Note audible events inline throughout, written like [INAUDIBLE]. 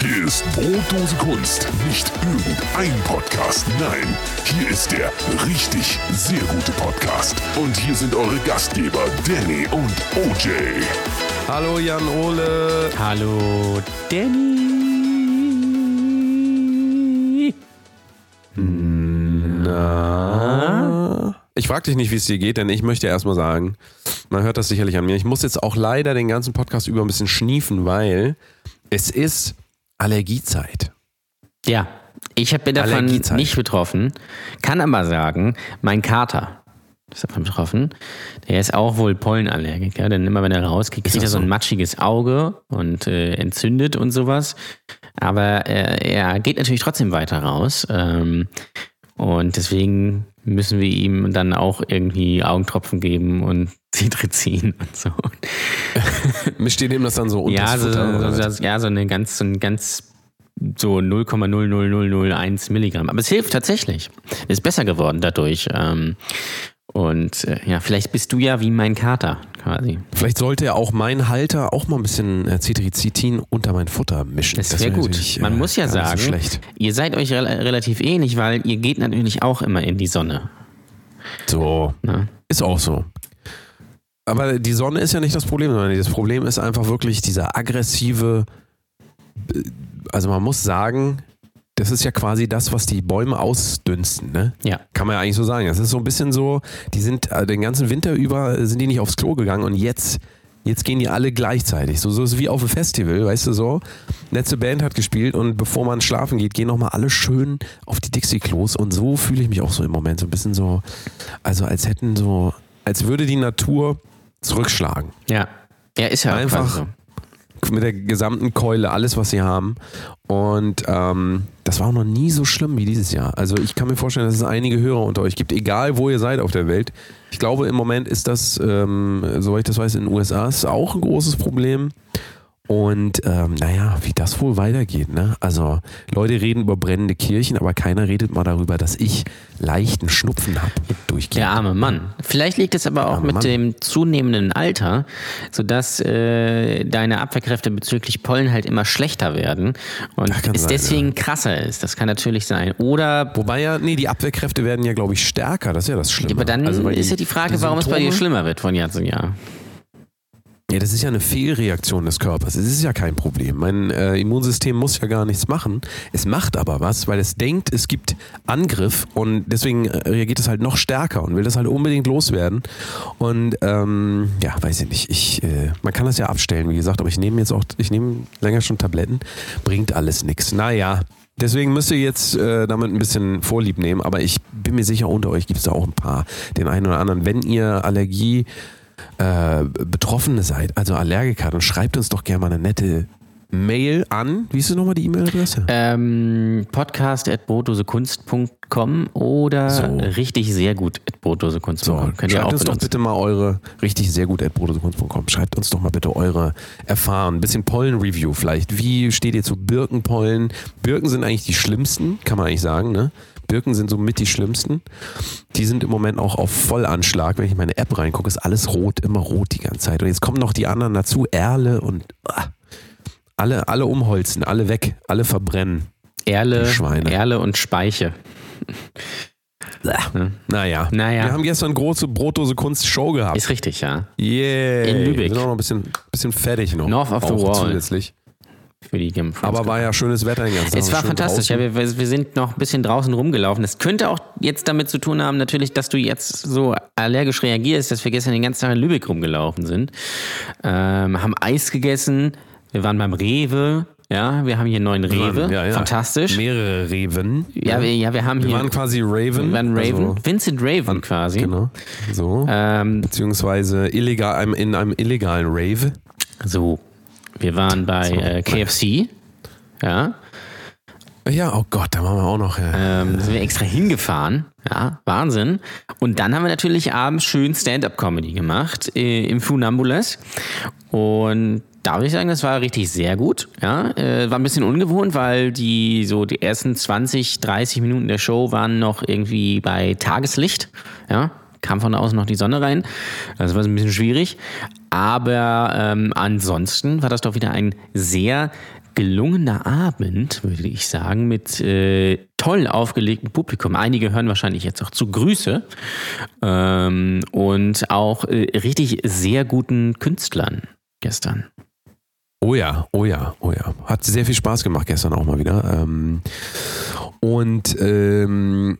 Hier ist Brotdose Kunst. Nicht irgendein Podcast. Nein, hier ist der richtig sehr gute Podcast. Und hier sind eure Gastgeber Danny und OJ. Hallo Jan Ole. Hallo Danny. Na? Ich frage dich nicht, wie es dir geht, denn ich möchte erstmal sagen, man hört das sicherlich an mir. Ich muss jetzt auch leider den ganzen Podcast über ein bisschen schniefen, weil es ist Allergiezeit. Ja, ich bin davon nicht betroffen, kann aber sagen, mein Kater ist davon betroffen. Der ist auch wohl Pollenallergiker, denn immer wenn er rausgeht, kriegt er so ein matschiges Auge und äh, entzündet und sowas. Aber äh, er geht natürlich trotzdem weiter raus. Ähm, und deswegen müssen wir ihm dann auch irgendwie Augentropfen geben und [LAUGHS] Citrizin und so. [LAUGHS] Mischt ihr dem das dann so unter Ja, so, so, so, ja, so eine ganz, so ein ganz so 0,00001 Milligramm. Aber es hilft tatsächlich. Ist besser geworden dadurch. Ähm, und äh, ja, vielleicht bist du ja wie mein Kater quasi. Vielleicht sollte ja auch mein Halter auch mal ein bisschen äh, unter mein Futter mischen. Das wär wäre gut. Man äh, muss ja sagen, So schlecht. ihr seid euch rel relativ ähnlich, weil ihr geht natürlich auch immer in die Sonne. So. Ne? Ist auch so. Aber die Sonne ist ja nicht das Problem, sondern das Problem ist einfach wirklich dieser aggressive. äh, Also man muss sagen, das ist ja quasi das, was die Bäume ausdünsten, ne? Ja. Kann man ja eigentlich so sagen. Das ist so ein bisschen so, die sind äh, den ganzen Winter über äh, sind die nicht aufs Klo gegangen und jetzt, jetzt gehen die alle gleichzeitig. So, so ist es wie auf einem Festival, weißt du so. Letzte Band hat gespielt und bevor man schlafen geht, gehen nochmal alle schön auf die Dixie-Klos und so fühle ich mich auch so im Moment. So ein bisschen so, also als hätten so, als würde die Natur zurückschlagen. Ja. Ja, ist ja Einfach quasi. Mit der gesamten Keule, alles, was sie haben. Und ähm, das war auch noch nie so schlimm wie dieses Jahr. Also ich kann mir vorstellen, dass es einige Hörer unter euch gibt, egal wo ihr seid auf der Welt. Ich glaube, im Moment ist das, ähm, soweit ich das weiß, in den USA ist auch ein großes Problem. Und ähm, naja, wie das wohl weitergeht. Ne? Also Leute reden über brennende Kirchen, aber keiner redet mal darüber, dass ich leichten Schnupfen habe durchgehend. Der arme Mann. Vielleicht liegt es aber auch mit Mann. dem zunehmenden Alter, sodass äh, deine Abwehrkräfte bezüglich Pollen halt immer schlechter werden und es sein, deswegen krasser ist. Das kann natürlich sein. Oder Wobei ja, nee, die Abwehrkräfte werden ja, glaube ich, stärker. Das ist ja das Schlimme. aber dann Also, ist ja die Frage, die warum es bei dir schlimmer wird von Jahr zu Jahr. Ja, das ist ja eine Fehlreaktion des Körpers. Es ist ja kein Problem. Mein äh, Immunsystem muss ja gar nichts machen. Es macht aber was, weil es denkt, es gibt Angriff und deswegen äh, reagiert es halt noch stärker und will das halt unbedingt loswerden. Und ähm, ja, weiß ich nicht. Ich, äh, man kann das ja abstellen, wie gesagt, aber ich nehme jetzt auch, ich nehme länger schon Tabletten. Bringt alles nichts. Naja. Deswegen müsst ihr jetzt äh, damit ein bisschen Vorlieb nehmen, aber ich bin mir sicher, unter euch gibt es da auch ein paar, den einen oder anderen. Wenn ihr Allergie äh, Betroffene seid, also Allergiker, dann schreibt uns doch gerne mal eine nette Mail an. Wie ist denn nochmal die E-Mail-Adresse? Ähm, podcast.brotdosekunst.com oder So. richtig sehr gut at brotdosekunst.com. Ihr schreibt uns doch bitte mal eure, richtig sehr gut, at Schreibt uns doch mal bitte eure Erfahrungen. Ein bisschen Pollen-Review vielleicht. Wie steht ihr zu Birkenpollen? Birken sind eigentlich die schlimmsten, kann man eigentlich sagen, ne? Birken sind so mit die schlimmsten. Die sind im Moment auch auf Vollanschlag. Wenn ich in meine App reingucke, ist alles rot, immer rot die ganze Zeit. Und jetzt kommen noch die anderen dazu, Erle und ah, alle, alle umholzen, alle weg, alle verbrennen. Erle. Erle und Speiche. Naja. Naja. Wir haben gestern große Brotdose Kunst Show gehabt. Ist richtig, ja. Yeah. In Lübeck. Wir sind auch noch ein bisschen, bisschen fertig noch. North of the Wall. Zusätzlich. Für die Game Aber war ja schönes Wetter den ganzen Tag. Es war fantastisch. Ja, wir, wir sind noch ein bisschen draußen rumgelaufen. Das könnte auch jetzt damit zu tun haben, natürlich, dass du jetzt so allergisch reagierst, dass wir gestern den ganzen Tag in Lübeck rumgelaufen sind. Ähm, haben Eis gegessen. Wir waren beim Rewe. Ja, wir haben hier einen neuen Rewe. Ja, ja. Fantastisch. Mehrere Raven. Ja, wir, ja, wir haben Wir hier. waren quasi Raven. wir waren Raven. Also, Vincent Raven quasi. genau. So. Ähm, Beziehungsweise illegal, in einem illegalen Rave. so, wir waren bei äh, KFC. Ja. Ja, oh Gott, da waren wir auch noch. Ja. Ähm, sind wir extra hingefahren. Ja, Wahnsinn. Und dann haben wir natürlich abends schön Stand-up-Comedy gemacht äh, im Funambulas. Und da würde ich sagen, das war richtig sehr gut. Ja, äh, war ein bisschen ungewohnt, weil die so die ersten 20, 30 Minuten der Show waren noch irgendwie bei Tageslicht. Ja, kam von außen noch die Sonne rein. Das war so ein bisschen schwierig. Aber ähm, ansonsten war das doch wieder ein sehr gelungener Abend, würde ich sagen, mit äh, toll aufgelegtem Publikum. Einige hören wahrscheinlich jetzt auch zu Grüße ähm, und auch äh, richtig sehr guten Künstlern gestern. Oh ja, oh ja, oh ja. Hat sehr viel Spaß gemacht gestern auch mal wieder. Ähm, und ähm,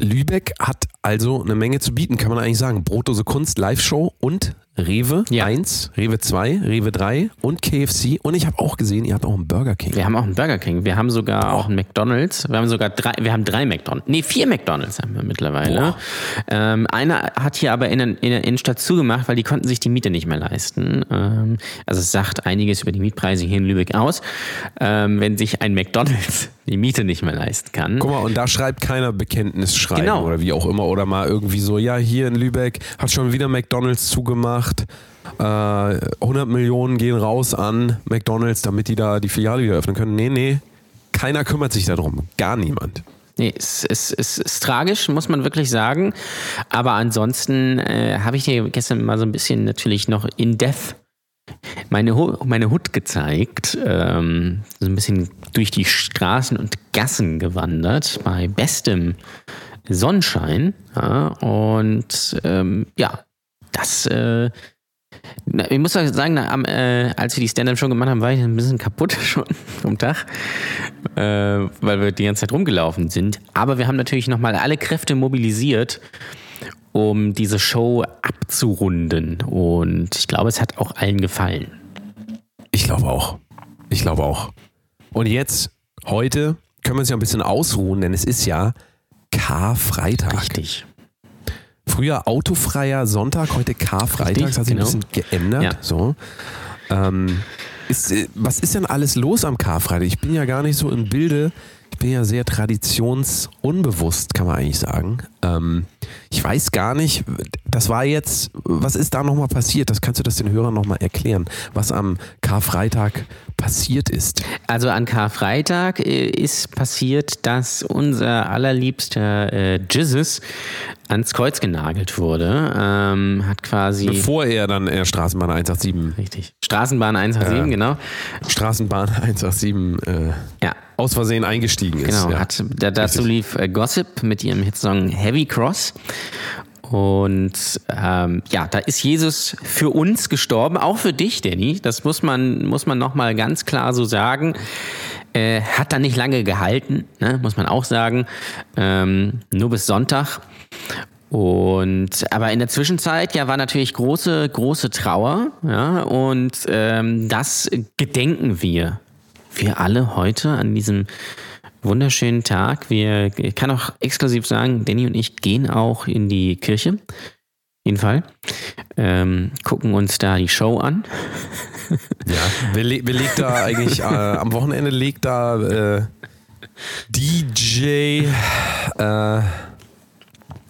Lübeck hat also eine Menge zu bieten, kann man eigentlich sagen. Brotdose Kunst, Live-Show und Rewe Ja. 1, Rewe 2, Rewe 3 und KFC. Und ich habe auch gesehen, ihr habt auch einen Burger King. Wir haben auch einen Burger King, wir haben sogar auch einen McDonalds, wir haben sogar drei, wir haben drei McDonalds, nee, vier McDonalds haben wir mittlerweile. Boah. Ähm, einer hat hier aber in der, in der Innenstadt zugemacht, weil die konnten sich die Miete nicht mehr leisten. Ähm, also es sagt einiges über die Mietpreise hier in Lübeck aus, ähm, wenn sich ein McDonalds die Miete nicht mehr leisten kann. Guck mal, und da schreibt keiner Bekenntnisschreiben Genau. oder wie auch immer. Oder mal irgendwie so, ja, hier in Lübeck hat schon wieder McDonalds zugemacht. Äh, 100 Millionen gehen raus an McDonalds, damit die da die Filiale wieder öffnen können. Nee, nee, keiner kümmert sich darum. Gar niemand. Nee, es, es, es ist tragisch, muss man wirklich sagen. Aber ansonsten äh, habe ich dir gestern mal so ein bisschen natürlich noch in Death meine, meine Hut gezeigt. Ähm, so ein bisschen durch die Straßen und Gassen gewandert bei bestem Sonnenschein. Ja, und ähm, ja, das. Äh, ich muss auch sagen, am, äh, als wir die Stand-Up-Show gemacht haben, war ich ein bisschen kaputt [LAUGHS] schon vom Tag äh, weil wir die ganze Zeit rumgelaufen sind. Aber wir haben natürlich nochmal alle Kräfte mobilisiert, um diese Show abzurunden. Und ich glaube, es hat auch allen gefallen. Ich glaube auch. Ich glaube auch. Und jetzt, heute, können wir uns ja ein bisschen ausruhen, denn es ist ja Karfreitag. Richtig. Früher autofreier Sonntag, heute Karfreitag. Das hat sich genau. ein bisschen geändert. Ja. So. Ähm, ist, äh, was ist denn alles los am Karfreitag? Ich bin ja gar nicht so im Bilde. Bin ja sehr traditionsunbewusst, kann man eigentlich sagen. Ähm, ich weiß gar nicht, das war jetzt, was ist da nochmal passiert? Das kannst du das den Hörern nochmal erklären, was am Karfreitag passiert ist. Also an Karfreitag äh, ist passiert, dass unser allerliebster äh, Jesus ans Kreuz genagelt wurde. Ähm, hat quasi. Bevor er dann äh, Straßenbahn 187, richtig. Straßenbahn 187, Ja. genau. Straßenbahn 187 äh, Ja, aus Versehen eingestiegen ist. Genau, ja. hat, da, dazu Richtig. lief äh, Gossip mit ihrem Hitsong Heavy Cross. Und ähm, ja, da ist Jesus für uns gestorben, auch für dich, Danny. Das muss man, muss man nochmal ganz klar so sagen. Äh, hat da nicht lange gehalten, ne? muss man auch sagen. Ähm, nur bis Sonntag. Und aber in der Zwischenzeit ja war natürlich große große Trauer, ja und ähm, das gedenken wir wir alle heute an diesem wunderschönen Tag. Wir ich kann auch exklusiv sagen, Danny und ich gehen auch in die Kirche. Jeden Fall. Ähm, gucken uns da die Show an. Ja, wer, le wer legt da [LAUGHS] eigentlich, äh, am Wochenende legt da äh, DJ, äh,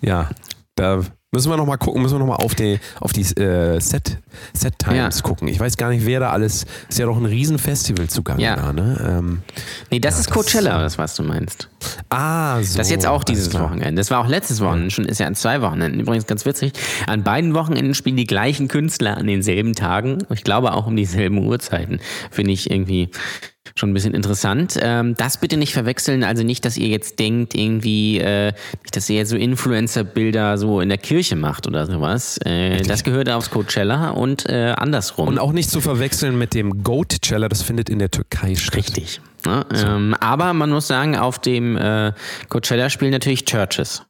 ja, da müssen wir nochmal gucken, müssen wir nochmal auf die, auf die äh, Set, Set Times Ja. gucken. Ich weiß gar nicht, wer da alles, ist ja doch ein Riesenfestival zugange Ja. da, ne? Ähm, Nee, das Ja, ist das- Coachella, das was du meinst. ah, so. Das ist jetzt auch dieses. Wochenende. Das war auch letztes Wochenende schon, ist ja an zwei Wochenenden. Übrigens ganz witzig. An beiden Wochenenden spielen die gleichen Künstler an denselben Tagen. Ich glaube auch um dieselben Uhrzeiten. Finde ich irgendwie schon ein bisschen interessant. Ähm, das bitte nicht verwechseln. Also nicht, dass ihr jetzt denkt, irgendwie, äh, nicht, dass ihr jetzt so Influencer-Bilder so in der Kirche macht oder sowas. Äh, das gehört aufs Coachella und äh, andersrum. Und auch nicht zu verwechseln mit dem Goat-Cheller, das findet in der Türkei statt. Richtig. Ne? Ähm, aber man muss sagen, auf dem äh, Coachella spielen natürlich Churches.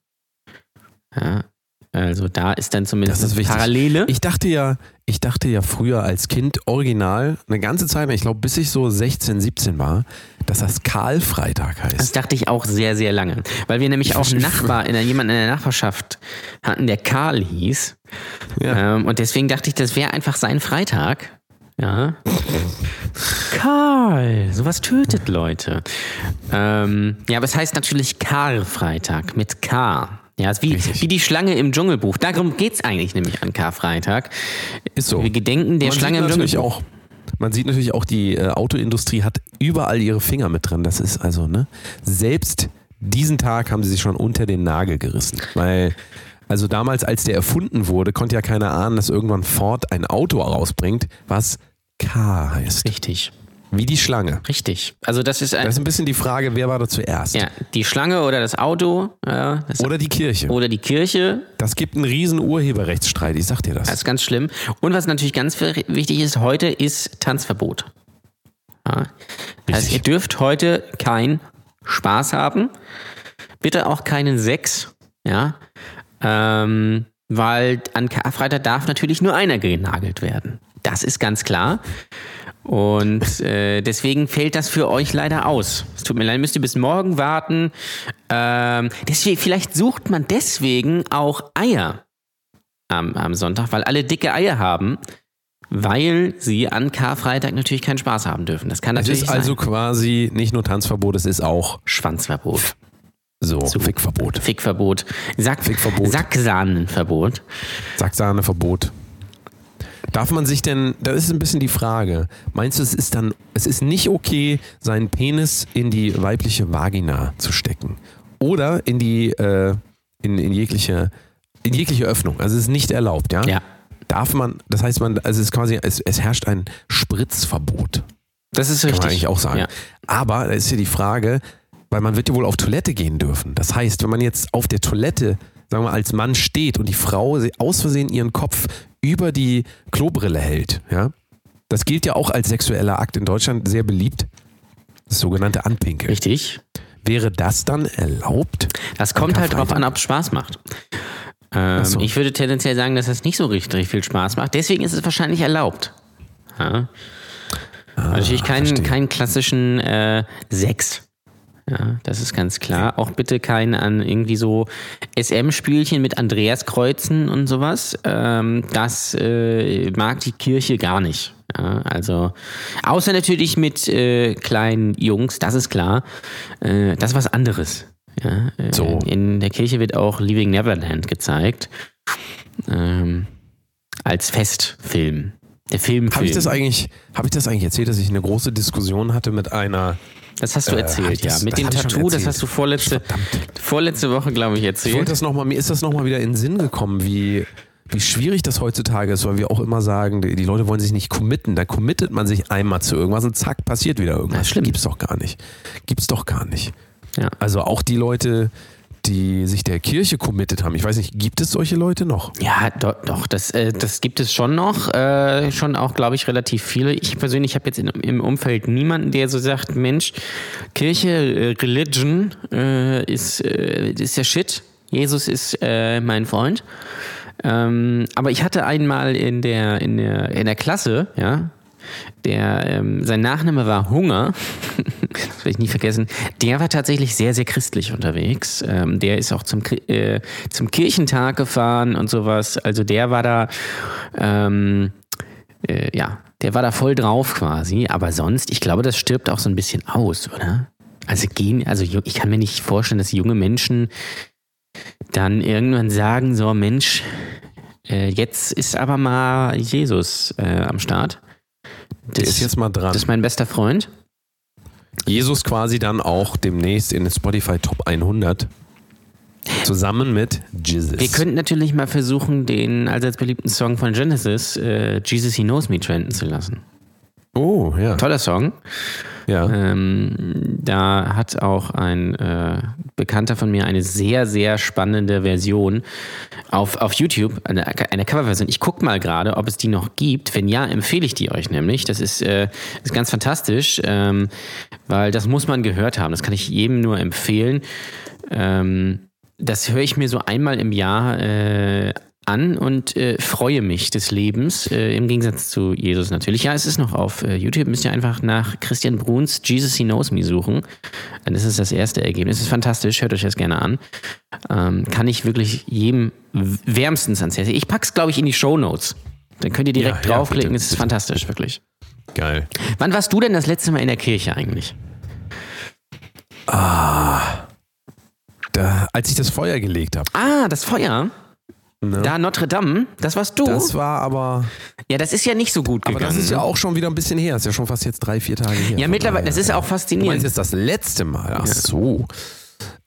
Ja, also da ist dann zumindest Das ist. Parallele. Ich dachte ja, ich dachte ja früher als Kind original, eine ganze Zeit, ich glaube bis ich so 16, 17 war, dass das Karl-Freitag das heißt. dachte ich auch sehr, sehr lange. Weil wir nämlich auch [LAUGHS] einen Nachbar, in der, jemanden in der Nachbarschaft hatten, der Karl hieß. Ja. Ähm, und deswegen dachte ich, das wäre einfach sein Freitag. Ja. [LAUGHS] Karl, sowas tötet Leute. Ähm, ja, aber es heißt natürlich Karl-Freitag mit K. Ja, ist wie, Richtig. wie die Schlange im Dschungelbuch. Darum geht es eigentlich nämlich an Karfreitag. Ist so. Wir gedenken der man Schlange im natürlich Dschungelbuch. auch. Man sieht natürlich auch, die äh, Autoindustrie hat überall ihre Finger mit drin. Das ist also, ne? Selbst diesen Tag haben sie sich schon unter den Nagel gerissen. Weil, also damals, als der erfunden wurde, konnte ja keiner ahnen, dass irgendwann Ford ein Auto rausbringt, was K heißt. Richtig. Wie die Schlange. Richtig. Also das ist ein, Das ist ein bisschen die Frage, wer war da zuerst? ja, die Schlange oder das Auto ja, das, Oder die Kirche. oder die Kirche. Das gibt einen riesen Urheberrechtsstreit, ich sag dir das. Das ist ganz schlimm. Und was natürlich ganz wichtig ist, heute ist Tanzverbot. Ja. Richtig. ihr dürft heute keinen Spaß haben. Bitte auch keinen Sex. Ja. Ähm, weil an Karfreitag darf natürlich nur einer genagelt werden. Das ist ganz klar. Und äh, deswegen fällt das für euch leider aus. Es tut mir leid, müsst ihr bis morgen warten. Ähm, deswegen, vielleicht sucht man deswegen auch Eier am, am Sonntag, weil alle dicke Eier haben, weil sie an Karfreitag natürlich keinen Spaß haben dürfen. Das kann es natürlich ist also sein. quasi nicht nur Tanzverbot, es ist auch Schwanzverbot, so, Fickverbot. Fickverbot, Sack, Fickverbot. Sacksahnenverbot. Sacksahneverbot. Darf man sich denn, das ist ein bisschen die Frage, meinst du, es ist dann, es ist nicht okay, seinen Penis in die weibliche Vagina zu stecken? Oder in die, äh, in, in jegliche, in jegliche Öffnung. Also es ist nicht erlaubt, ja? Ja. Darf man, das heißt man, also es ist quasi, es, es herrscht ein Spritzverbot. Das ist Kann richtig. man eigentlich auch sagen. Ja. Aber da ist ja die Frage, weil man wird ja wohl auf Toilette gehen dürfen. Das heißt, wenn man jetzt auf der Toilette, sagen wir als Mann steht und die Frau aus Versehen ihren Kopf über die Klobrille hält, ja, das gilt ja auch als sexueller Akt in Deutschland sehr beliebt. Das sogenannte Anpinkeln. Richtig. Wäre das dann erlaubt? Das kommt halt drauf an, ob es Spaß macht. Ähm, so. Ich würde tendenziell sagen, dass das nicht so richtig viel Spaß macht. Deswegen ist es wahrscheinlich erlaubt. Ja. Aber natürlich keinen, Ah, keinen klassischen äh, Sex. Ja, das ist ganz klar. Auch bitte kein an irgendwie so SM-Spielchen mit Andreaskreuzen und sowas. Ähm, das äh, mag die Kirche gar nicht. Ja, also, außer natürlich mit äh, kleinen Jungs, das ist klar. Äh, das ist was anderes. Ja, äh, So. In der Kirche wird auch Leaving Neverland gezeigt. Ähm, als Festfilm. Der Filmfilm. Habe ich das eigentlich, habe ich das eigentlich erzählt, dass ich eine große Diskussion hatte mit einer Das hast du Äh, erzählt, ich ja. das- Mit das dem Tattoo, das erzählt. hast du vorletzte, vorletzte Woche, glaube ich, Ich wollte erzählt. das noch mal, mir ist das nochmal wieder in den Sinn gekommen, wie, wie schwierig das heutzutage ist, weil wir auch immer sagen, die, die Leute wollen sich nicht committen. Da committet man sich einmal zu irgendwas und zack, passiert wieder irgendwas. Ja, schlimm. Gibt's doch gar nicht. Gibt's doch gar nicht. Ja. Also auch die Leute, die sich der Kirche committet haben. Ich weiß nicht, gibt es solche Leute noch? Ja, doch, doch das, äh, das gibt es schon noch. Äh, schon auch, glaube ich, relativ viele. Ich persönlich habe jetzt in, im Umfeld niemanden, der so sagt, Mensch, Kirche, äh, Religion äh, ist, äh, ist der Shit. Jesus ist mein Freund. Ähm, aber ich hatte einmal in der, in der, in der Klasse, ja, der, ähm, sein Nachname war Hunger, das [LAUGHS] werde ich nie vergessen, der war tatsächlich sehr, sehr christlich unterwegs. Ähm, der ist auch zum, äh, zum Kirchentag gefahren und sowas. Also der war da, ähm, äh, ja, der war da voll drauf quasi. Aber sonst, ich glaube, das stirbt auch so ein bisschen aus, oder? Also gehen, also ich kann mir nicht vorstellen, dass junge Menschen dann irgendwann sagen, so Mensch, äh, jetzt ist aber mal Jesus äh, am Start. Der ist jetzt mal dran. Das ist mein bester Freund. Jesus quasi dann auch demnächst in den Spotify Top 100. Zusammen mit Jesus. Wir könnten natürlich mal versuchen, den allseits beliebten Song von Genesis, äh, Jesus He Knows Me, trenden zu lassen. oh, ja. Toller Song. Ja. Ähm, da hat auch ein äh, Bekannter von mir eine sehr, sehr spannende Version auf, auf YouTube, eine, eine Coverversion. Ich gucke mal gerade, ob es die noch gibt. Wenn ja, empfehle ich die euch nämlich. Das ist, äh, ist ganz fantastisch, ähm, weil das muss man gehört haben. Das kann ich jedem nur empfehlen. Ähm, das höre ich mir so einmal im Jahr äh, an und äh, freue mich des Lebens, äh, im Gegensatz zu Jesus natürlich. Ja, es ist noch auf äh, YouTube, müsst ihr einfach nach Christian Bruns Jesus He Knows Me suchen. Dann ist es das erste Ergebnis. Es ist fantastisch, hört euch das gerne an. Ähm, kann ich wirklich jedem wärmstens ans Herz. Ich pack's, glaube ich, in die Show Notes. Dann könnt ihr direkt Ja, ja, draufklicken. es ist bitte. fantastisch, wirklich. Geil. Wann warst du denn das letzte Mal in der Kirche eigentlich? Da, als ich das Feuer gelegt habe. Ah, das Feuer. Ne? Da Notre Dame, das warst du. Das war aber. ja, das ist ja nicht so gut Aber gegangen. das ist ja auch schon wieder ein bisschen her. Das ist ja schon fast jetzt drei, vier Tage her. Ja, mittlerweile, das ist ja auch faszinierend. jetzt das letzte Mal? Ach so.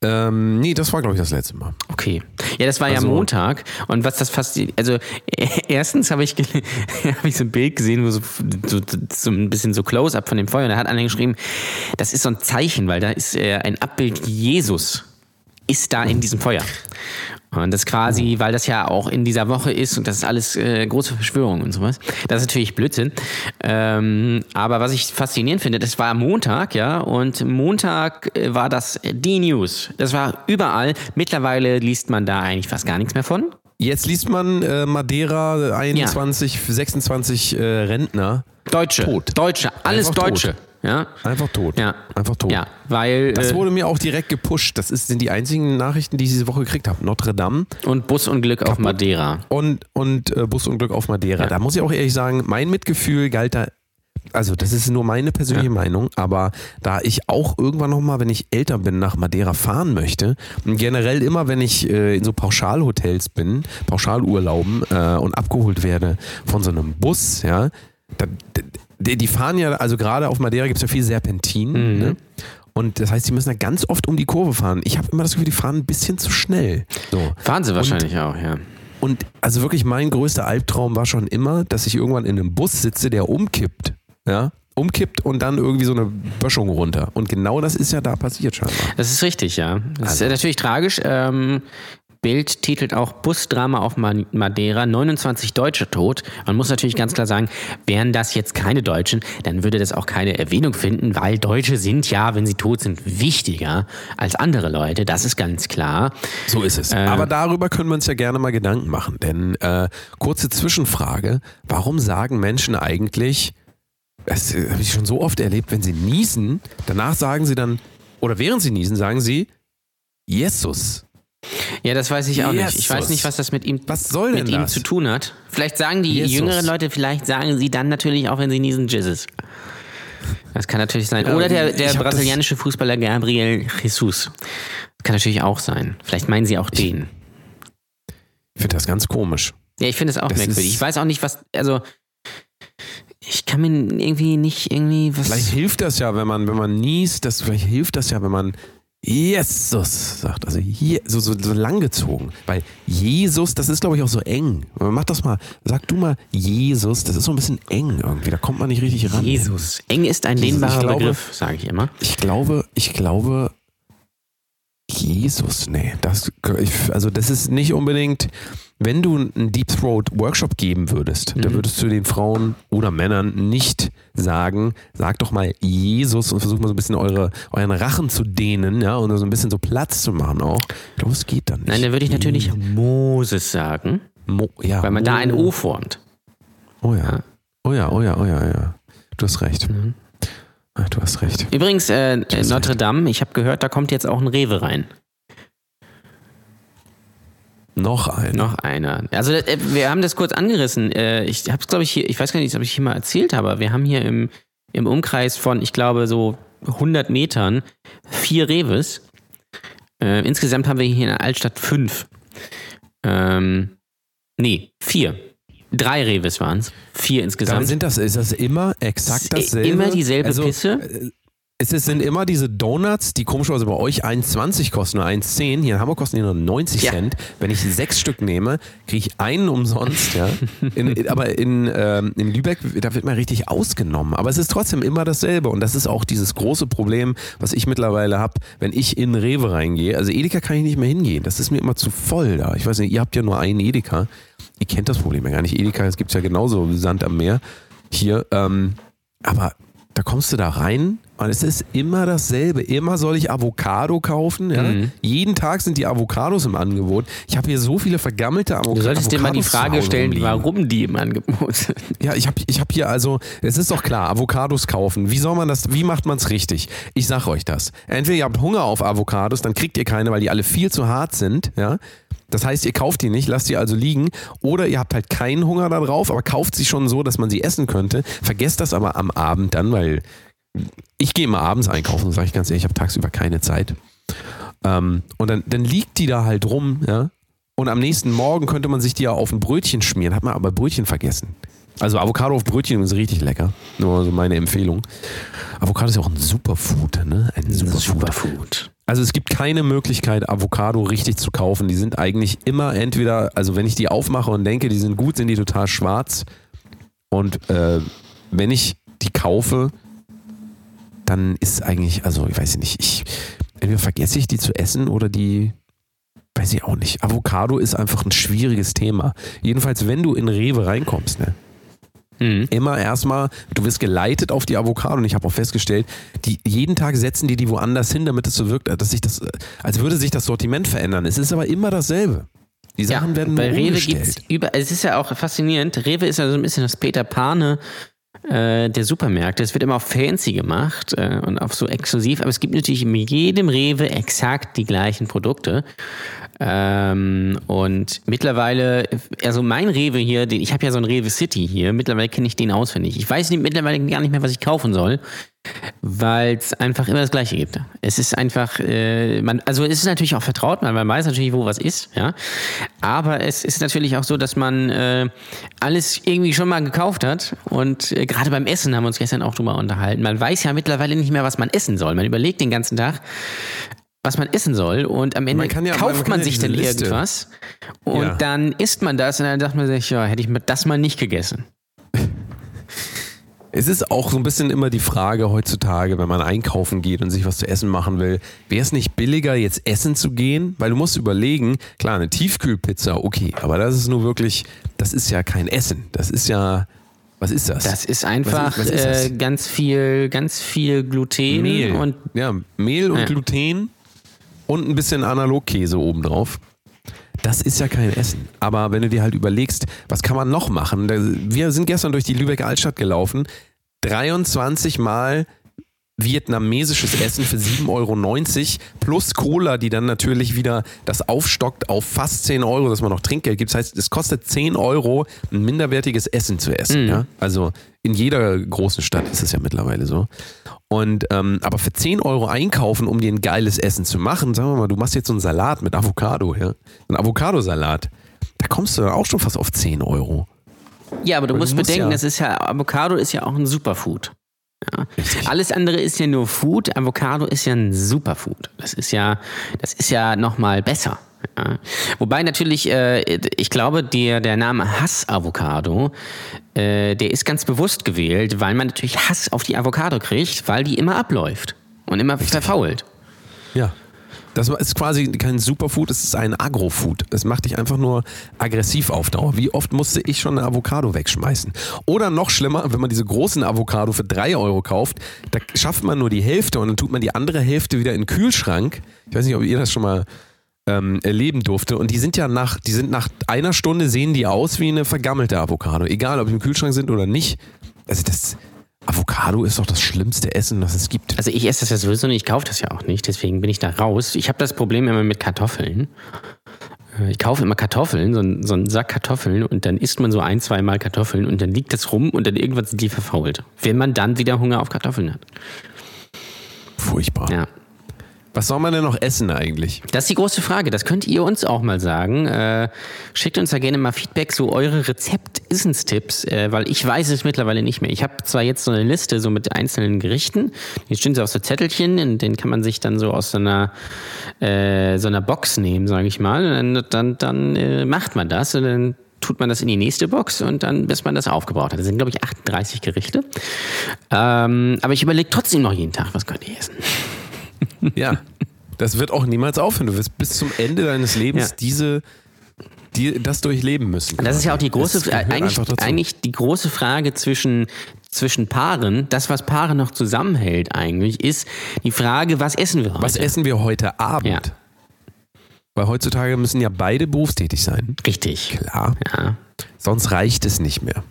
Ähm, nee, das war, glaube ich, das letzte Mal. Okay. Ja, das war ja Also- Montag. Und was das fast, also äh, [LAUGHS] erstens habe ich, [LAUGHS] hab ich so ein Bild gesehen, wo so, so, so ein bisschen so Close-up von dem Feuer. Und da hat einer geschrieben, das ist so ein Zeichen, weil da ist äh, ein Abbild Jesus ist da in diesem Feuer. Und das quasi, weil das ja auch in dieser Woche ist und das ist alles äh, große Verschwörung und sowas. Das ist natürlich Blödsinn. Ähm, aber was ich faszinierend finde, das war Montag, ja, und Montag äh, war das die News. Das war überall. Mittlerweile liest man da eigentlich fast gar nichts mehr von. Jetzt liest man äh, Madeira 21, 26 äh, Rentner. Deutsche. Tot. Deutsche. Alles Einfach Deutsche. tot. Ja. Einfach tot. Ja. Einfach tot. Ja, weil. Das äh, wurde mir auch direkt gepusht. Das ist, sind die einzigen Nachrichten, die ich diese Woche gekriegt habe. Notre Dame und Busunglück auf Madeira. und, und äh, Busunglück auf Madeira. Ja. Da muss ich auch ehrlich sagen, mein Mitgefühl galt da. Also, das ist nur meine persönliche Meinung, aber da ich auch irgendwann nochmal, wenn ich älter bin, nach Madeira fahren möchte, und generell immer, wenn ich äh, in so Pauschalhotels bin, Pauschalurlauben äh, und abgeholt werde von so einem Bus, ja, da, die, die fahren ja, also gerade auf Madeira gibt es ja viel Serpentin, ne? Und das heißt, die müssen da ganz oft um die Kurve fahren. Ich habe immer das Gefühl, die fahren ein bisschen zu schnell. So. Fahren sie wahrscheinlich auch, ja. Und also wirklich mein größter Albtraum war schon immer, dass ich irgendwann in einem Bus sitze, der umkippt. Ja? Umkippt und dann irgendwie so eine Böschung runter. Und genau das ist ja da passiert scheinbar. Das ist richtig, ja. Das Also. ist natürlich tragisch. Ähm, Bild titelt auch Busdrama auf Ma- Madeira, 29 Deutsche tot. Man muss natürlich ganz klar sagen, wären das jetzt keine Deutschen, dann würde das auch keine Erwähnung finden, weil Deutsche sind ja, wenn sie tot sind, wichtiger als andere Leute. Das ist ganz klar. So ist es. Aber darüber können wir uns ja gerne mal Gedanken machen. Denn äh, kurze Zwischenfrage, warum sagen Menschen eigentlich, das äh, habe ich schon so oft erlebt, wenn sie niesen, danach sagen sie dann, oder während sie niesen, sagen sie, Jesus. Ja, das weiß ich auch nicht. Ich Jesus. weiß nicht, was das mit ihm, Was soll denn mit ihm das? zu tun hat. Vielleicht sagen die Jesus. jüngeren Leute, vielleicht sagen sie dann natürlich auch, wenn sie niesen, Jesus. Das kann natürlich sein. Oder der, ich der brasilianische Fußballer Gabriel Jesus. Das kann natürlich auch sein. Vielleicht meinen sie auch den. Ich finde das ganz komisch. Ja, ich finde es auch Das merkwürdig. Ich weiß auch nicht, was. Also, ich kann mir irgendwie nicht irgendwie was. Vielleicht hilft das ja, wenn man, wenn man niest, das, vielleicht hilft das ja, wenn man Jesus sagt. Also hier, so, so, so langgezogen. Weil Jesus, das ist, glaube ich, auch so eng. Mach das mal, sag du mal Jesus, das ist so ein bisschen eng irgendwie. Da kommt man nicht richtig ran. Jesus. Eng ist ein Jesus, ich dehnbarer glaube- Begriff, sage ich immer. Ich glaube, ich glaube, Jesus, nee, das, also das ist nicht unbedingt, wenn du einen Deep Throat Workshop geben würdest, da würdest du den Frauen oder Männern nicht sagen, sag doch mal Jesus und versuch mal so ein bisschen eure, euren Rachen zu dehnen, ja, und so ein bisschen so Platz zu machen auch. Ich glaube, es geht dann nicht. Nein, dann würde ich natürlich Moses sagen, Mo, ja, weil man da ein Mo- O formt. Oh ja. Oh ja, oh ja, oh ja, ja. Du hast recht. Ah, Du hast recht. Übrigens, äh, hast Notre Dame, ich habe gehört, da kommt jetzt auch ein Rewe rein. Noch ein. Noch einer. Also äh, wir haben das kurz angerissen. Äh, ich habe es, glaube ich, hier, ich weiß gar nicht, ob ich hier mal erzählt habe. Wir haben hier im, im Umkreis von, ich glaube, so 100 Metern vier Reves. Äh, insgesamt haben wir hier in der Altstadt fünf. Ähm, nee, vier. Drei Reves waren es. Vier Dann insgesamt. sind das, ist das immer exakt dasselbe? Immer dieselbe also, Pisse. äh, Es sind immer diese Donuts, die komischerweise bei euch 1,20 kosten oder 1,10. Hier in Hamburg kosten die nur 90 Ja. Cent. Wenn ich sechs Stück nehme, kriege ich einen umsonst. Ja? In, in, aber in, ähm, in Lübeck, da wird man richtig ausgenommen. Aber es ist trotzdem immer dasselbe. Und das ist auch dieses große Problem, was ich mittlerweile habe, wenn ich in Rewe reingehe. Also Edeka kann ich nicht mehr hingehen. Das ist mir immer zu voll da. Ich weiß nicht, ihr habt ja nur einen Edeka. Ihr kennt das Problem ja gar nicht. Edeka, es gibt ja genauso Sand am Meer hier. Ähm, aber da kommst du da rein und es ist immer dasselbe. Immer soll ich Avocado kaufen. Ja? Mhm. Jeden Tag sind die Avocados im Angebot. Ich habe hier so viele vergammelte Avoc Du solltest dir mal die Avocados Frage stellen, rumliegen. warum die im Angebot sind. Ja, ich habe ich hab hier also, es ist doch klar, Avocados kaufen. Wie soll man das, wie macht man es richtig? Ich sag euch das. Entweder ihr habt Hunger auf Avocados, dann kriegt ihr keine, weil die alle viel zu hart sind, ja. Das heißt, ihr kauft die nicht, lasst die also liegen. Oder ihr habt halt keinen Hunger darauf, aber kauft sie schon so, dass man sie essen könnte. Vergesst das aber am Abend dann, weil ich gehe immer abends einkaufen, sage ich ganz ehrlich, ich habe tagsüber keine Zeit. Ähm, und dann, dann liegt die da halt rum, ja. Und am nächsten Morgen könnte man sich die ja auf ein Brötchen schmieren, hat man aber Brötchen vergessen. Also Avocado auf Brötchen ist richtig lecker. Nur so meine Empfehlung. Avocado ist ja auch ein Superfood, ne? Ein Superfood. Superfood. Also es gibt keine Möglichkeit, Avocado richtig zu kaufen. Die sind eigentlich immer entweder, also wenn ich die aufmache und denke, die sind gut, sind die total schwarz. Und äh, wenn ich die kaufe, dann ist eigentlich, also ich weiß nicht, ich, entweder vergesse ich die zu essen oder die, weiß ich auch nicht. Avocado ist einfach ein schwieriges Thema. Jedenfalls, wenn du in Rewe reinkommst, ne? Mhm. Immer erstmal, du wirst geleitet auf die Avocado und ich habe auch festgestellt, die, jeden Tag setzen die die woanders hin, damit es so wirkt, dass sich das, als würde sich das Sortiment verändern. Es ist aber immer dasselbe. Die Sachen werden bei Rewe umgestellt. gibt's über. Es ist ja auch faszinierend. Rewe ist ja so ein bisschen das Peter Pane äh, der Supermärkte. Es wird immer auf fancy gemacht äh, und auf so exklusiv, aber es gibt natürlich in jedem Rewe exakt die gleichen Produkte. Ähm, und mittlerweile, also mein Rewe hier, den, ich habe ja so ein Rewe City hier, mittlerweile kenne ich den auswendig. Ich weiß nicht, mittlerweile gar nicht mehr, was ich kaufen soll, weil es einfach immer das Gleiche gibt. Es ist einfach, äh, man, also es ist natürlich auch vertraut, man, weiß natürlich, wo was ist, ja. Aber es ist natürlich auch so, dass man äh, alles irgendwie schon mal gekauft hat. Und äh, gerade beim Essen haben wir uns gestern auch drüber unterhalten. Man weiß ja mittlerweile nicht mehr, was man essen soll. Man überlegt den ganzen Tag, was man essen soll und am Ende Man ja- kauft man man ja sich dann Liste- irgendwas und Ja. dann isst man das und dann sagt man sich, ja, hätte ich das mal nicht gegessen. [LAUGHS] Es ist auch so ein bisschen immer die Frage heutzutage, wenn man einkaufen geht und sich was zu essen machen will, wäre es nicht billiger, jetzt essen zu gehen? Weil du musst überlegen, klar, eine Tiefkühlpizza, okay, aber das ist nur wirklich, das ist ja kein Essen. Das ist ja, was ist das? Das ist einfach was ist das? äh, ganz viel, ganz viel Gluten Mehl. und ja, Mehl und Ja. Gluten und ein bisschen Analogkäse obendrauf. Das ist ja kein Essen. Aber wenn du dir halt überlegst, was kann man noch machen? Wir sind gestern durch die Lübecker Altstadt gelaufen. 23 Mal vietnamesisches Essen für 7,90 Euro plus Cola, die dann natürlich wieder das aufstockt auf fast 10 Euro, dass man noch Trinkgeld gibt. Das heißt, es kostet 10 Euro, ein minderwertiges Essen zu essen. Ja? Also in jeder großen Stadt ist es ja mittlerweile so. Und ähm, aber für 10 Euro einkaufen, um dir ein geiles Essen zu machen, sagen wir mal, du machst jetzt so einen Salat mit Avocado, ja. Ein Avocadosalat. Da kommst du dann auch schon fast auf 10 Euro. ja, aber du Und musst du musst bedenken, ja- das ist ja Avocado ist ja auch ein Superfood. Ja. Alles andere ist ja nur Food, Avocado ist ja ein Superfood. Das ist ja, das ist ja noch mal besser. Ja. Wobei natürlich, äh, ich glaube, der, der Name Hass-Avocado, äh, der ist ganz bewusst gewählt, weil man natürlich Hass auf die Avocado kriegt, weil die immer abläuft und immer verfault. Ja. Das ist quasi kein Superfood, es ist ein Agrofood. Es macht dich einfach nur aggressiv auf Dauer. Wie oft musste ich schon eine Avocado wegschmeißen? Oder noch schlimmer, wenn man diese großen Avocado für 3 Euro kauft, da schafft man nur die Hälfte und dann tut man die andere Hälfte wieder in den Kühlschrank. Ich weiß nicht, ob ihr das schon mal ähm, erleben durfte. Und die sind ja nach, die sind nach einer Stunde sehen die aus wie eine vergammelte Avocado. Egal, ob die im Kühlschrank sind oder nicht. Also das Avocado ist doch das schlimmste Essen, das es gibt. Also ich esse das ja sowieso nicht, ich kaufe das ja auch nicht, deswegen bin ich da raus. Ich habe das Problem immer mit Kartoffeln. Äh, Ich kaufe immer Kartoffeln, so einen, so einen Sack Kartoffeln und dann isst man so ein, zwei Mal Kartoffeln und dann liegt das rum und dann irgendwann sind die verfault. Wenn man dann wieder Hunger auf Kartoffeln hat. Furchtbar. Ja. Was soll man denn noch essen eigentlich? Das ist die große Frage. Das könnt ihr uns auch mal sagen. Äh, schickt uns da gerne mal Feedback, so eure Rezept-Issenstipps, äh, weil ich weiß es mittlerweile nicht mehr. Ich habe zwar jetzt so eine Liste so mit einzelnen Gerichten, die stehen so auf so Zettelchen, und den kann man sich dann so aus so einer, äh, so einer Box nehmen, sage ich mal. Und dann dann, dann äh, macht man das und dann tut man das in die nächste Box und dann, bis man das aufgebraucht hat. Das sind, glaube ich, 38 Gerichte. Ähm, aber ich überlege trotzdem noch jeden Tag, was könnt ihr essen. Ja. Das wird auch niemals aufhören. Du wirst bis zum Ende deines Lebens Ja. diese, die, das durchleben müssen. Das ist ja auch die große, eigentlich, eigentlich die große Frage zwischen, zwischen Paaren, das, was Paare noch zusammenhält eigentlich, ist die Frage, was essen wir heute? Was essen wir heute Abend? Ja. Weil heutzutage müssen ja beide berufstätig sein. Richtig. Klar. Ja, Sonst reicht es nicht mehr.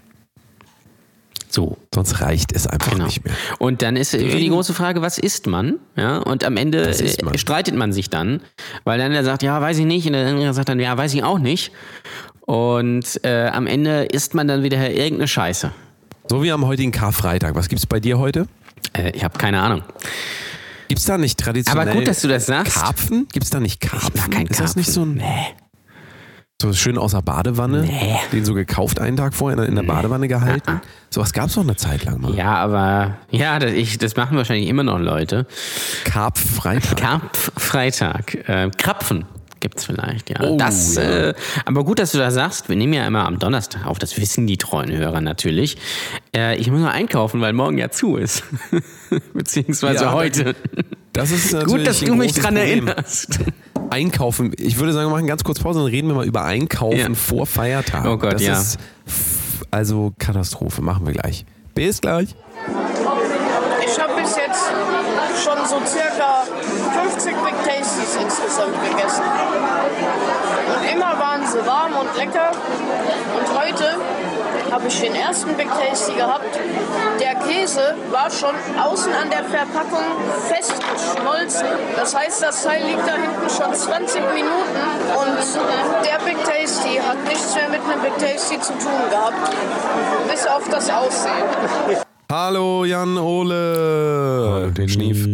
So. Sonst reicht es einfach Genau. nicht mehr. Und dann ist äh, die große Frage, was isst man? Ja, und am Ende man? streitet man sich dann, weil dann der sagt, ja, weiß ich nicht, und der andere sagt dann, ja, weiß ich auch nicht. Und äh, am Ende isst man dann wieder irgendeine Scheiße. So wie am heutigen Karfreitag. Was gibt's bei dir heute? Äh, ich habe keine Ahnung. Gibt's da nicht traditionell Aber gut, dass du das sagst. Karpfen? Gibt's da nicht Karpfen? Ich mag keinen Ist das nicht so ein, Nee. So schön aus der Badewanne. Nee. Den so gekauft einen Tag vorher in der Badewanne gehalten. Sowas gab es doch eine Zeit lang mal. Ja, aber ja, das, ich, das machen wahrscheinlich immer noch Leute. Karpf-Freitag. Karpf-Freitag. Äh, Krapfen gibt's vielleicht, ja. Oh, das, ja. Äh, aber gut, dass du das sagst. Wir nehmen ja immer am Donnerstag auf. Das wissen die treuen Hörer natürlich. Äh, ich muss noch einkaufen, weil morgen ja zu ist. [LAUGHS] Beziehungsweise Ja, heute. Das ist Gut, dass du mich dran Problem. erinnerst. Einkaufen. Ich würde sagen, wir machen ganz kurz Pause und reden wir mal über Einkaufen Ja. vor Feiertagen. Oh Gott, das ja. ist also Katastrophe. Machen wir gleich. Bis gleich. Ich habe bis jetzt schon so circa 50 Big Tasties insgesamt gegessen. Und immer waren sie warm und lecker. Und heute habe ich den ersten Big Tasty gehabt. Der Käse war schon außen an der Verpackung festgeschmolzen. Das heißt, das Teil liegt da hinten schon 20 Minuten und der Big Tasty hat nichts mehr mit einem Big Tasty zu tun gehabt. Bis auf das Aussehen. Hallo Jan Ole. Schnief.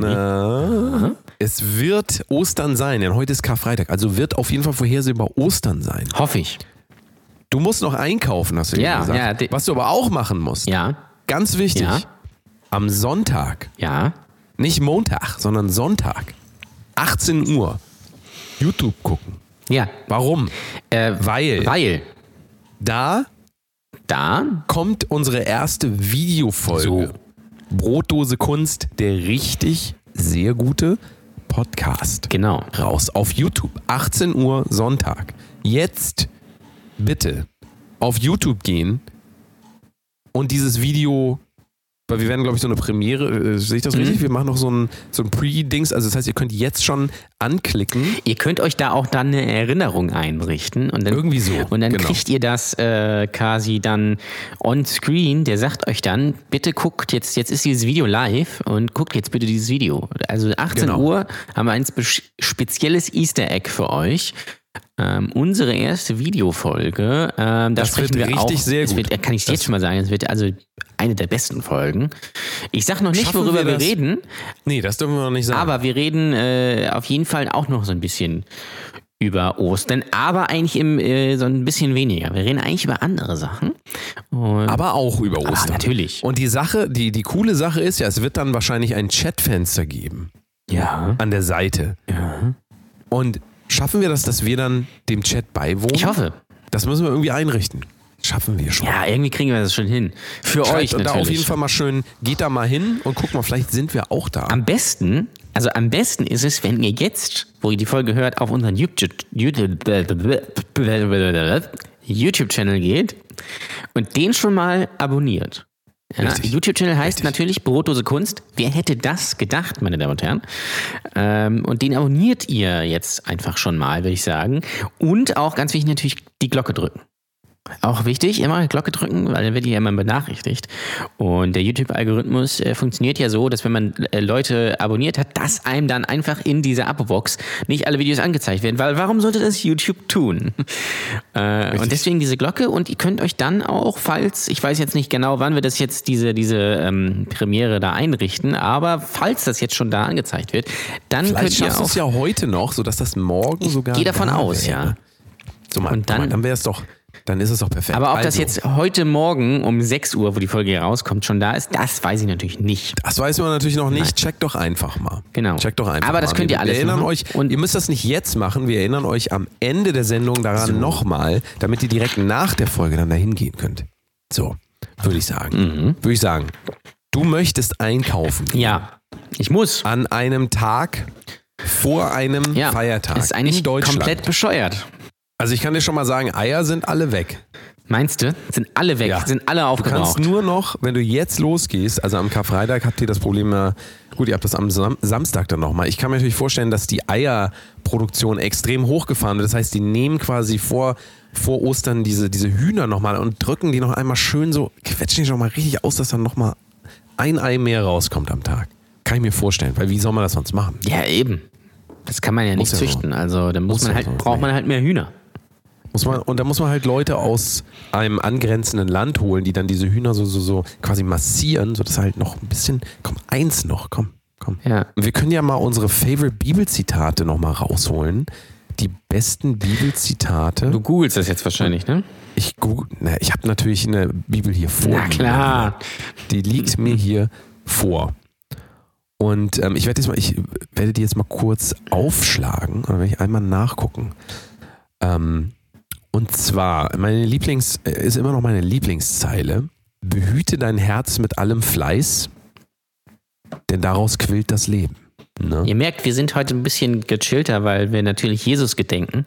Na, es wird Ostern sein, denn heute ist Karfreitag. Also wird auf jeden Fall vorhersehbar Ostern sein. Hoffe ich. Du musst noch einkaufen, hast du Ja, gesagt. ja, die- Was du aber auch machen musst. Ja, Ganz wichtig. Ja. Am Sonntag, ja. nicht Montag, sondern Sonntag, 18 Uhr, YouTube gucken. Ja. Warum? Äh, Weil weil da da kommt unsere erste Videofolge. Brotdose Kunst, der richtig sehr gute Podcast. Genau. Raus auf YouTube. 18 Uhr Sonntag. Jetzt bitte auf YouTube gehen und dieses Video, weil wir werden, glaube ich, so eine Premiere, äh, sehe ich das richtig? Wir machen noch so ein, so ein Pre-Dings, also das heißt, ihr könnt jetzt schon anklicken. Ihr könnt euch da auch dann eine Erinnerung einrichten und dann, Irgendwie so, Und dann genau. kriegt ihr das äh, quasi dann on screen. Der sagt euch dann, bitte guckt jetzt, jetzt ist dieses Video live und guckt jetzt bitte dieses Video. Also 18 Genau. Uhr haben wir ein spe spezielles Easter Egg für euch. Ähm, unsere erste Videofolge. Ähm, da Das sprechen wird wir richtig auch, sehr gut. Wird, äh, kann ich jetzt schon mal sagen, es wird also eine der besten Folgen. Ich sag noch nicht, Schaffen worüber wir wir, das? reden. Nee, das dürfen wir noch nicht sagen. Aber wir reden äh, auf jeden Fall auch noch so ein bisschen über Ostern, aber eigentlich im, äh, so ein bisschen weniger. Wir reden eigentlich über andere Sachen. Und Aber auch über Ostern. natürlich. Und die Sache, die, die coole Sache ist ja, es wird dann wahrscheinlich ein Chatfenster geben ja. an der Seite. ja. Und schaffen wir das, dass wir dann dem Chat beiwohnen? Ich hoffe. Das müssen wir irgendwie einrichten. Schaffen wir schon. Ja, irgendwie kriegen wir das schon hin. Für Schreibt euch natürlich. da auf jeden Fall mal schön, geht da mal hin und guck mal, vielleicht sind wir auch da. Am besten, also am besten ist es, wenn ihr jetzt, wo ihr die Folge hört, auf unseren YouTube- YouTube- YouTube-Channel geht und den schon mal abonniert. Ja. YouTube-Channel heißt Richtig. natürlich Brotlose Kunst. Wer hätte das gedacht, meine Damen und Herren? Ähm, und den abonniert ihr jetzt einfach schon mal, würde ich sagen. Und auch ganz wichtig natürlich die Glocke drücken. Auch wichtig, immer Glocke drücken, weil dann wird ihr ja immer benachrichtigt. Und der YouTube-Algorithmus äh, funktioniert ja so, dass wenn man äh, Leute abonniert hat, dass einem dann einfach in dieser Abo-Box nicht alle Videos angezeigt werden. Weil warum sollte das YouTube tun? [LAUGHS] äh, und deswegen diese Glocke und ihr könnt euch dann auch, falls, ich weiß jetzt nicht genau, wann wir das jetzt, diese, diese ähm, Premiere da einrichten, aber falls das jetzt schon da angezeigt wird, dann vielleicht könnt ihr schaffst auch. es ja heute noch, sodass das morgen sogar. Gehe davon da aus, wäre. ja. So, mal, Und guck mal, dann- dann wäre es doch, dann ist es doch perfekt. Aber ob das Also, jetzt heute Morgen um 6 Uhr, wo die Folge hier rauskommt, schon da ist, das weiß ich natürlich nicht. Das weiß man natürlich noch nicht. Checkt doch einfach mal. Genau. Checkt doch einfach Aber das mal. könnt ihr Wir alles erinnern machen. euch, Und- ihr müsst das nicht jetzt machen. Wir erinnern euch am Ende der Sendung daran nochmal, damit ihr direkt nach der Folge dann dahin gehen könnt. So, würde ich sagen. Mhm. Würde ich sagen. Du möchtest einkaufen Ja, ich muss. an einem Tag vor einem Ja, Feiertag ist eigentlich in Deutschland. komplett bescheuert. Also ich kann dir schon mal sagen, Eier sind alle weg. Meinst du? Sind alle weg, Ja. sind alle Du kannst aufgebraucht. nur noch, wenn du jetzt losgehst, also am Karfreitag habt ihr das Problem ja, gut, ihr habt das am Sam Samstag dann nochmal. Ich kann mir natürlich vorstellen, dass die Eierproduktion extrem hochgefahren wird. Das heißt, die nehmen quasi vor, vor Ostern diese, diese Hühner nochmal und drücken die noch einmal schön so, quetschen die nochmal richtig aus, dass dann nochmal ein Ei mehr rauskommt am Tag. Kann ich mir vorstellen, weil wie soll man das sonst machen? Ja, eben. Das kann man ja nicht ja so. züchten. Also da muss, Muss man halt, so. braucht man halt mehr Hühner. Muss man, und da muss man halt Leute aus einem angrenzenden Land holen, die dann diese Hühner so, so, so quasi massieren, sodass halt noch ein bisschen, komm, eins noch, komm, komm. Ja. Wir können ja mal unsere Favorite Bibelzitate noch mal rausholen. die besten Bibelzitate. Du googelst das jetzt wahrscheinlich, ne? Ich, google, na, ich habe natürlich eine Bibel hier vor. Na klar. Die liegt mir hier vor. Und ähm, ich werde jetzt mal, ich werde die jetzt mal kurz aufschlagen und dann werde ich einmal nachgucken. Ähm, und zwar, meine Lieblings, äh, ist immer noch meine Lieblingszeile. Behüte dein Herz mit allem Fleiß, denn daraus quillt das Leben. Ne? Ihr merkt, wir sind heute ein bisschen gechillter, weil wir natürlich Jesus gedenken.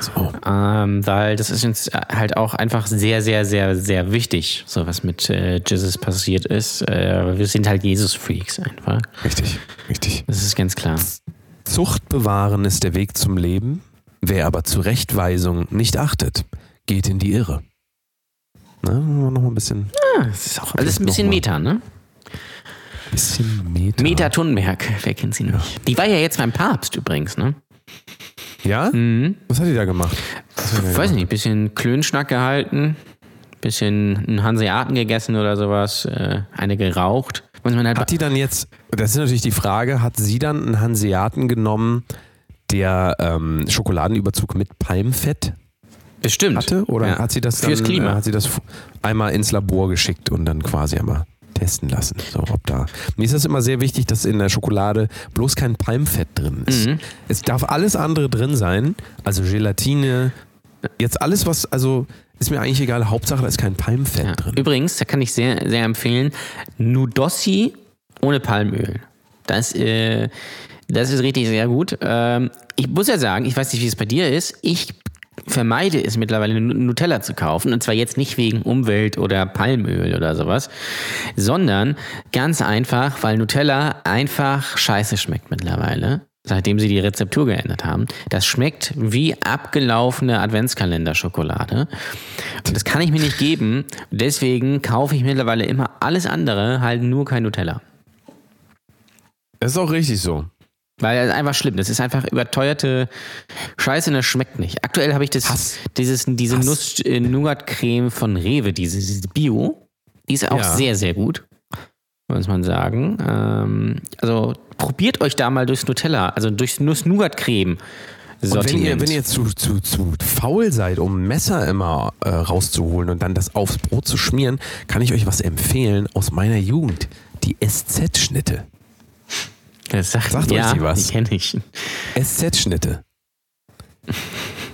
So. Ähm, weil das ist uns halt auch einfach sehr, sehr, sehr, sehr wichtig, so was mit äh, Jesus passiert ist. Äh, wir sind halt Jesus-Freaks einfach. Richtig, richtig. Das ist ganz klar. Zucht bewahren ist der Weg zum Leben. Wer aber Zurechtweisung nicht achtet, geht in die Irre. Na, noch ein bisschen, Das ist auch alles ein bisschen Meta, ne? bisschen Meta. Meta Thunberg, wer kennt sie nicht? Die war ja jetzt beim Papst übrigens, ne? Ja? Was hat die da gemacht? Da Weiß nicht, bisschen Klönschnack gehalten, bisschen einen Hanseaten gegessen oder sowas, äh, eine geraucht. Halt Hat die dann jetzt, das ist natürlich die Frage, hat sie dann einen Hanseaten genommen, der ähm, Schokoladenüberzug mit Palmfett bestimmt hatte? Oder Ja. hat sie das dann, Fürs Klima. äh, hat sie das einmal ins Labor geschickt und dann quasi einmal testen lassen? So, ob da. Mir ist das immer sehr wichtig, dass in der Schokolade bloß kein Palmfett drin ist. Mhm. Es darf alles andere drin sein, also Gelatine, jetzt alles, was, also ist mir eigentlich egal, Hauptsache da ist kein Palmfett Ja. drin. Übrigens, da kann ich sehr, sehr empfehlen, Nudossi ohne Palmöl. Das, äh, das ist richtig sehr gut. Ähm, ich muss ja sagen, ich weiß nicht, wie es bei dir ist. Ich vermeide es mittlerweile, Nu- Nutella zu kaufen. Und zwar jetzt nicht wegen Umwelt oder Palmöl oder sowas, sondern ganz einfach, weil Nutella einfach scheiße schmeckt mittlerweile. Seitdem sie die Rezeptur geändert haben. Das schmeckt wie abgelaufene Adventskalender-Schokolade. Und das kann ich mir nicht geben. Deswegen kaufe ich mittlerweile immer alles andere, halt nur kein Nutella. Das ist auch richtig so. Weil das ist einfach schlimm. Das ist einfach überteuerte Scheiße und das schmeckt nicht. Aktuell habe ich das, Hass. dieses, diese Hass. Nuss-Nougat-Creme von Rewe, diese, diese Bio. Die ist auch Ja. sehr, sehr gut. Muss man sagen. Ähm, also probiert euch da mal durchs Nutella, also durchs Nuss-Nougat-Creme. Und wenn ihr, wenn ihr zu, zu, zu faul seid, um Messer immer äh, rauszuholen und dann das aufs Brot zu schmieren, kann ich euch was empfehlen aus meiner Jugend. Die SZ-Schnitte. Das sagt, sagt euch ja, die was? Die kenne ich. SZ-Schnitte.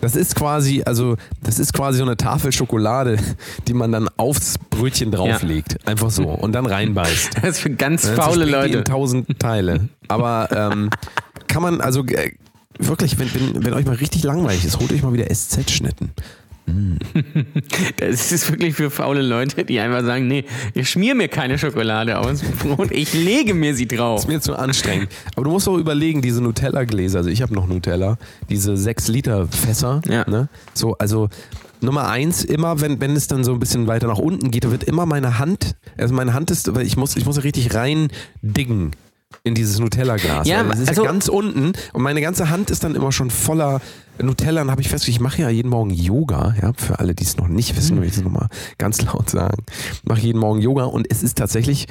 Das ist quasi, also, das ist quasi so eine Tafel Schokolade, die man dann aufs Brötchen drauflegt. Einfach so. Und dann reinbeißt. [LAUGHS] Das ist für ganz faule Leute. In tausend Teile. Aber ähm, kann man, also äh, wirklich, wenn, wenn, wenn euch mal richtig langweilig ist, holt euch mal wieder SZ-Schnitten. [LAUGHS] Das ist wirklich für faule Leute, die einfach sagen, nee, ich schmier mir keine Schokolade aus Brot, ich lege mir sie drauf. Ist mir zu anstrengend. Aber du musst auch überlegen, diese Nutella-Gläser, also ich habe noch Nutella, diese 6-Liter-Fässer. Ja. Ne? So, also Nummer eins, immer wenn, wenn es dann so ein bisschen weiter nach unten geht, da wird immer meine Hand, also meine Hand ist, weil ich muss, ich muss richtig rein diggen in dieses Nutella-Glas. Ja, das ist also- ja ganz unten und meine ganze Hand ist dann immer schon voller Nutella. Dann habe ich festgestellt, ich mache ja jeden Morgen Yoga, ja, für alle, die es noch nicht wissen, will ich das nochmal ganz laut sagen. Ich mache jeden Morgen Yoga und es ist tatsächlich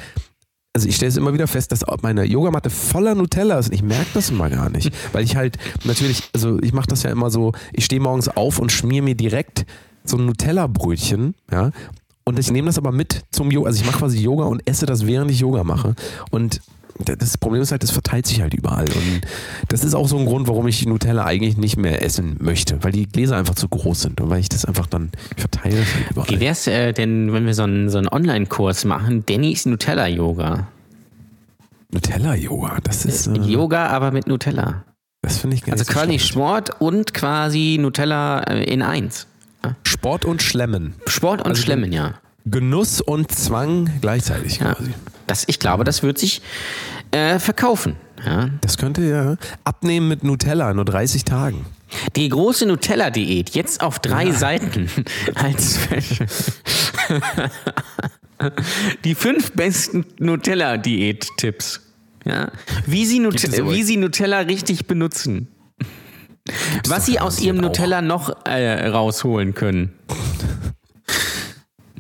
also ich stelle es immer wieder fest, dass meine Yogamatte voller Nutella ist und ich merke das immer gar nicht, [LAUGHS] weil ich halt natürlich, also ich mache das ja immer so, ich stehe morgens auf und schmier mir direkt so ein Nutella-Brötchen, ja, und ich nehme das aber mit zum Yoga, also ich mache quasi Yoga und esse das, während ich Yoga mache und das Problem ist halt, das verteilt sich halt überall und das ist auch so ein Grund, warum ich Nutella eigentlich nicht mehr essen möchte, weil die Gläser einfach zu groß sind und weil ich das einfach dann, verteile halt überall. Wie wär's äh, denn, wenn wir so einen, so einen Online-Kurs machen? Dannys Nutella-Yoga. Nutella-Yoga, das ist, äh, Yoga, aber mit Nutella. das finde ich gar Also so quasi. Sport und quasi Nutella äh, in eins. Sport und Schlemmen. Sport und Also Schlemmen, ja. Genuss und Zwang gleichzeitig ja. quasi. Das, ich glaube, das wird sich äh, verkaufen. Ja. Das könnte ja abnehmen mit Nutella, nur 30 Tagen. Die große Nutella-Diät, jetzt auf drei Seiten als Special. Die fünf besten Nutella-Diät-Tipps. Ja? Wie, Sie Nut Gibt es aber- wie Sie Nutella richtig benutzen. Was doch Sie aus Ihrem auch. Nutella noch äh, rausholen können.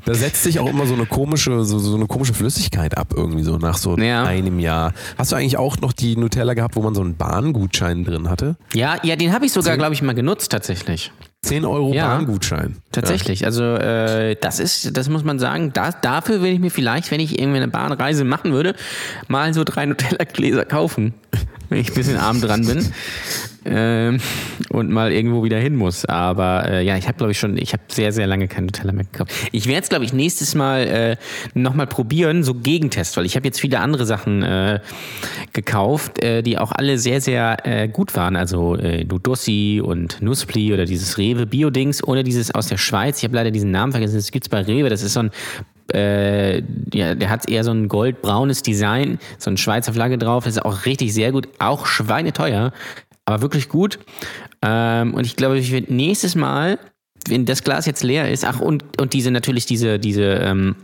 Da setzt sich auch immer so eine komische, so, so eine komische Flüssigkeit ab, irgendwie so nach so Ja. einem Jahr. Hast du eigentlich auch noch die Nutella gehabt, wo man so einen Bahngutschein drin hatte? Ja, ja, den habe ich sogar, glaube ich, mal genutzt tatsächlich. 10 Euro Ja. Bahngutschein. Tatsächlich. Also äh, das ist, das muss man sagen, da, dafür würde ich mir vielleicht, wenn ich irgendwie eine Bahnreise machen würde, mal so drei Nutella-Gläser kaufen, wenn ich ein bisschen arm dran bin. Ähm, und mal irgendwo wieder hin muss. Aber äh, ja, ich habe glaube ich schon, ich habe sehr, sehr lange kein Nutella mehr gekauft. Ich werde es glaube ich nächstes Mal äh, nochmal probieren, so Gegentest, weil ich habe jetzt viele andere Sachen äh, gekauft, äh, die auch alle sehr, sehr äh, gut waren. Also äh, Nudossi und Nuspli oder dieses Rewe Bio-Dings oder dieses aus der Schweiz. Ich habe leider diesen Namen vergessen. Das gibt's bei Rewe. Das ist so ein äh, ja, der hat eher so ein goldbraunes Design, so eine Schweizer Flagge drauf. Das ist auch richtig sehr gut, auch schweineteuer, aber wirklich gut. Ähm, und ich glaube, ich werde nächstes Mal, wenn das Glas jetzt leer ist, ach und und diese natürlich diese diese ähm,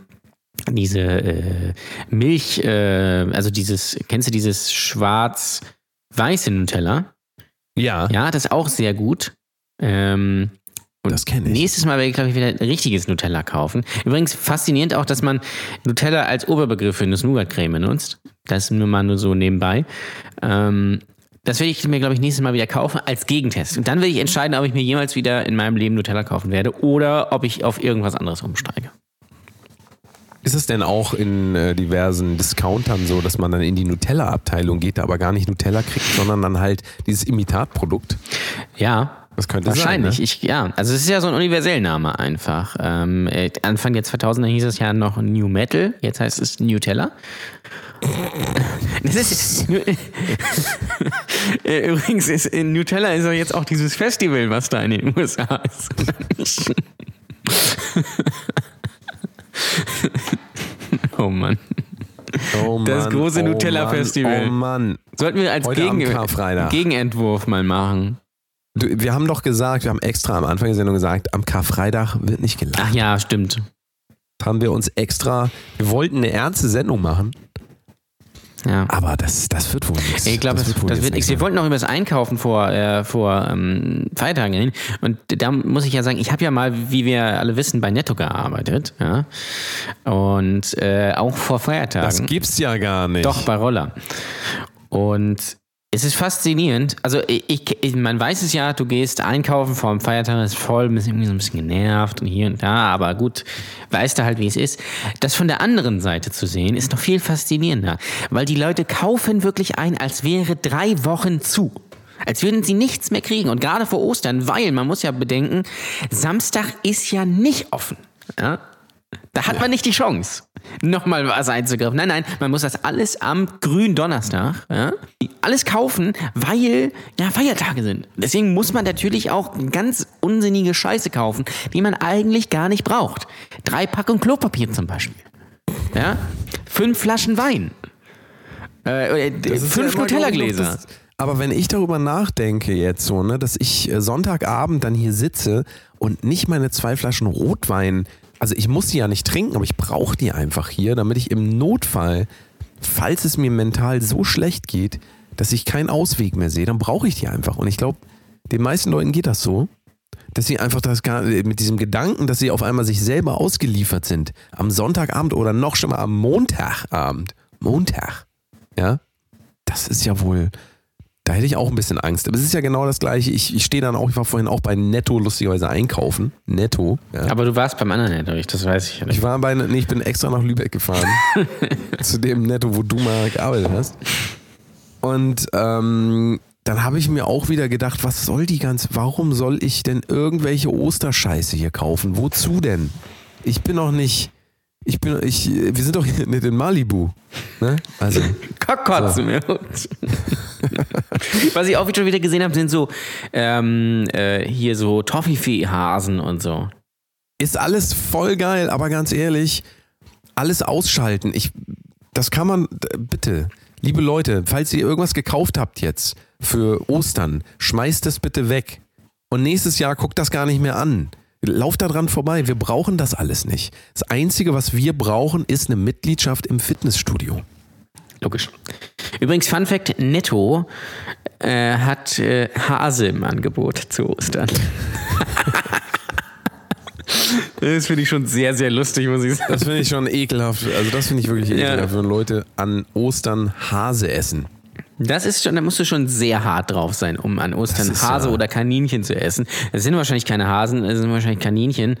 diese äh, Milch, äh, also dieses, kennst du dieses schwarz-weiße Nutella? Ja, Ja, das ist auch sehr gut. Ähm, das kenne ich. Nächstes Mal werde ich, glaube ich, wieder ein richtiges Nutella kaufen. Übrigens faszinierend auch, dass man Nutella als Oberbegriff für Nuss-Nougat-Creme benutzt. Das nur mal nur so nebenbei. Ähm, das werde ich mir, glaube ich, nächstes Mal wieder kaufen als Gegentest. Und dann werde ich entscheiden, ob ich mir jemals wieder in meinem Leben Nutella kaufen werde oder ob ich auf irgendwas anderes umsteige. Ist es denn auch in äh, diversen Discountern so, dass man dann in die Nutella-Abteilung geht, da aber gar nicht Nutella kriegt, sondern dann halt dieses Imitatprodukt? Ja. Das könnte Wahrscheinlich, sein. Ne? ich, ja. Also es ist ja so ein Universellname einfach. Ähm, äh, Anfang der 2000er hieß es ja noch New Metal, jetzt heißt es Nutella. Das ist, [LAUGHS] Äh, Übrigens ist in Nutella ist ja jetzt auch dieses Festival, was da in den USA ist. [LAUGHS] oh Mann. Oh Das große oh Nutella-Festival. Mann, Oh Mann. Sollten wir als Gegen. Gegenentwurf mal machen. Du, wir haben doch gesagt, wir haben extra am Anfang der Sendung gesagt, am Karfreitag wird nicht gelacht. Ach ja, stimmt. Haben wir uns extra, wir wollten eine ernste Sendung machen, Ja. aber das, das wird wohl nichts. Ich glaube, das, das jetzt wird nichts. Wir wollten auch über das Einkaufen vor, äh, vor ähm, Feiertagen hin. Und da muss ich ja sagen, ich habe ja mal, wie wir alle wissen, bei Netto gearbeitet. Ja? Und äh, auch vor Feiertagen. Das gibt's ja gar nicht. Doch, bei Roller. Und es ist faszinierend. Also ich, ich, man weiß es ja, du gehst einkaufen vor dem Feiertag, ist voll, bist irgendwie so ein bisschen genervt und hier und da, aber gut, weißt du halt, wie es ist. Das von der anderen Seite zu sehen, ist noch viel faszinierender, weil die Leute kaufen wirklich ein, als wäre drei Wochen zu. Als würden sie nichts mehr kriegen. Und gerade vor Ostern, weil man muss ja bedenken, Samstag ist ja nicht offen. Ja? Da hat man nicht die Chance, nochmal was einzugreifen. Nein, nein, man muss das alles am grünen Donnerstag, ja, alles kaufen, weil ja Feiertage sind. Deswegen muss man natürlich auch ganz unsinnige Scheiße kaufen, die man eigentlich gar nicht braucht. Drei Packungen Klopapier zum Beispiel. Ja? Fünf Flaschen Wein. Äh, äh, fünf ja Nutella-Gläser. Aber wenn ich darüber nachdenke jetzt so, ne, dass ich äh, Sonntagabend dann hier sitze und nicht meine zwei Flaschen Rotwein, also ich muss die ja nicht trinken, aber ich brauche die einfach hier, damit ich im Notfall, falls es mir mental so schlecht geht, dass ich keinen Ausweg mehr sehe, dann brauche ich die einfach. Und ich glaube, den meisten Leuten geht das so, dass sie einfach das gar, mit diesem Gedanken, dass sie auf einmal sich selber ausgeliefert sind, am Sonntagabend oder noch schon mal am Montagabend, Montag, ja, das ist ja wohl, da hätte ich auch ein bisschen Angst. Aber es ist ja genau das Gleiche. Ich, ich stehe dann auch, ich war vorhin auch bei Netto lustigerweise einkaufen. Netto. Ja. Aber du warst beim anderen natürlich, das weiß ich ja nicht. Ich war bei, nee, ich bin extra nach Lübeck gefahren. [LAUGHS] zu dem Netto, wo du mal gearbeitet hast. Und ähm, dann habe ich mir auch wieder gedacht, was soll die ganze, warum soll ich denn irgendwelche Osterscheiße hier kaufen? Wozu denn? Ich bin doch nicht, ich bin, ich, wir sind doch nicht in Malibu. Ne? Also, Kotzen mir. [LAUGHS] Was ich auch schon wieder gesehen habe, sind so ähm, äh, hier so Toffifee-Hasen und so. ist alles voll geil, aber ganz ehrlich, alles ausschalten. Ich, das kann man, bitte, liebe Leute, falls ihr irgendwas gekauft habt jetzt für Ostern, schmeißt es bitte weg. Und nächstes Jahr guckt das gar nicht mehr an. Lauft da dran vorbei. Wir brauchen das alles nicht. Das Einzige, was wir brauchen, ist eine Mitgliedschaft im Fitnessstudio. Logisch. Übrigens, Fun Fact: Netto äh, hat äh, Hase im Angebot zu Ostern. [LAUGHS] Das finde ich schon sehr, sehr lustig, muss ich sagen. Das finde ich schon ekelhaft. Also das finde ich wirklich ekelhaft, wenn Leute an Ostern Hase essen. Das ist schon, da musst du schon sehr hart drauf sein, um an Ostern Hase ja- oder Kaninchen zu essen. Das sind wahrscheinlich keine Hasen, das sind wahrscheinlich Kaninchen.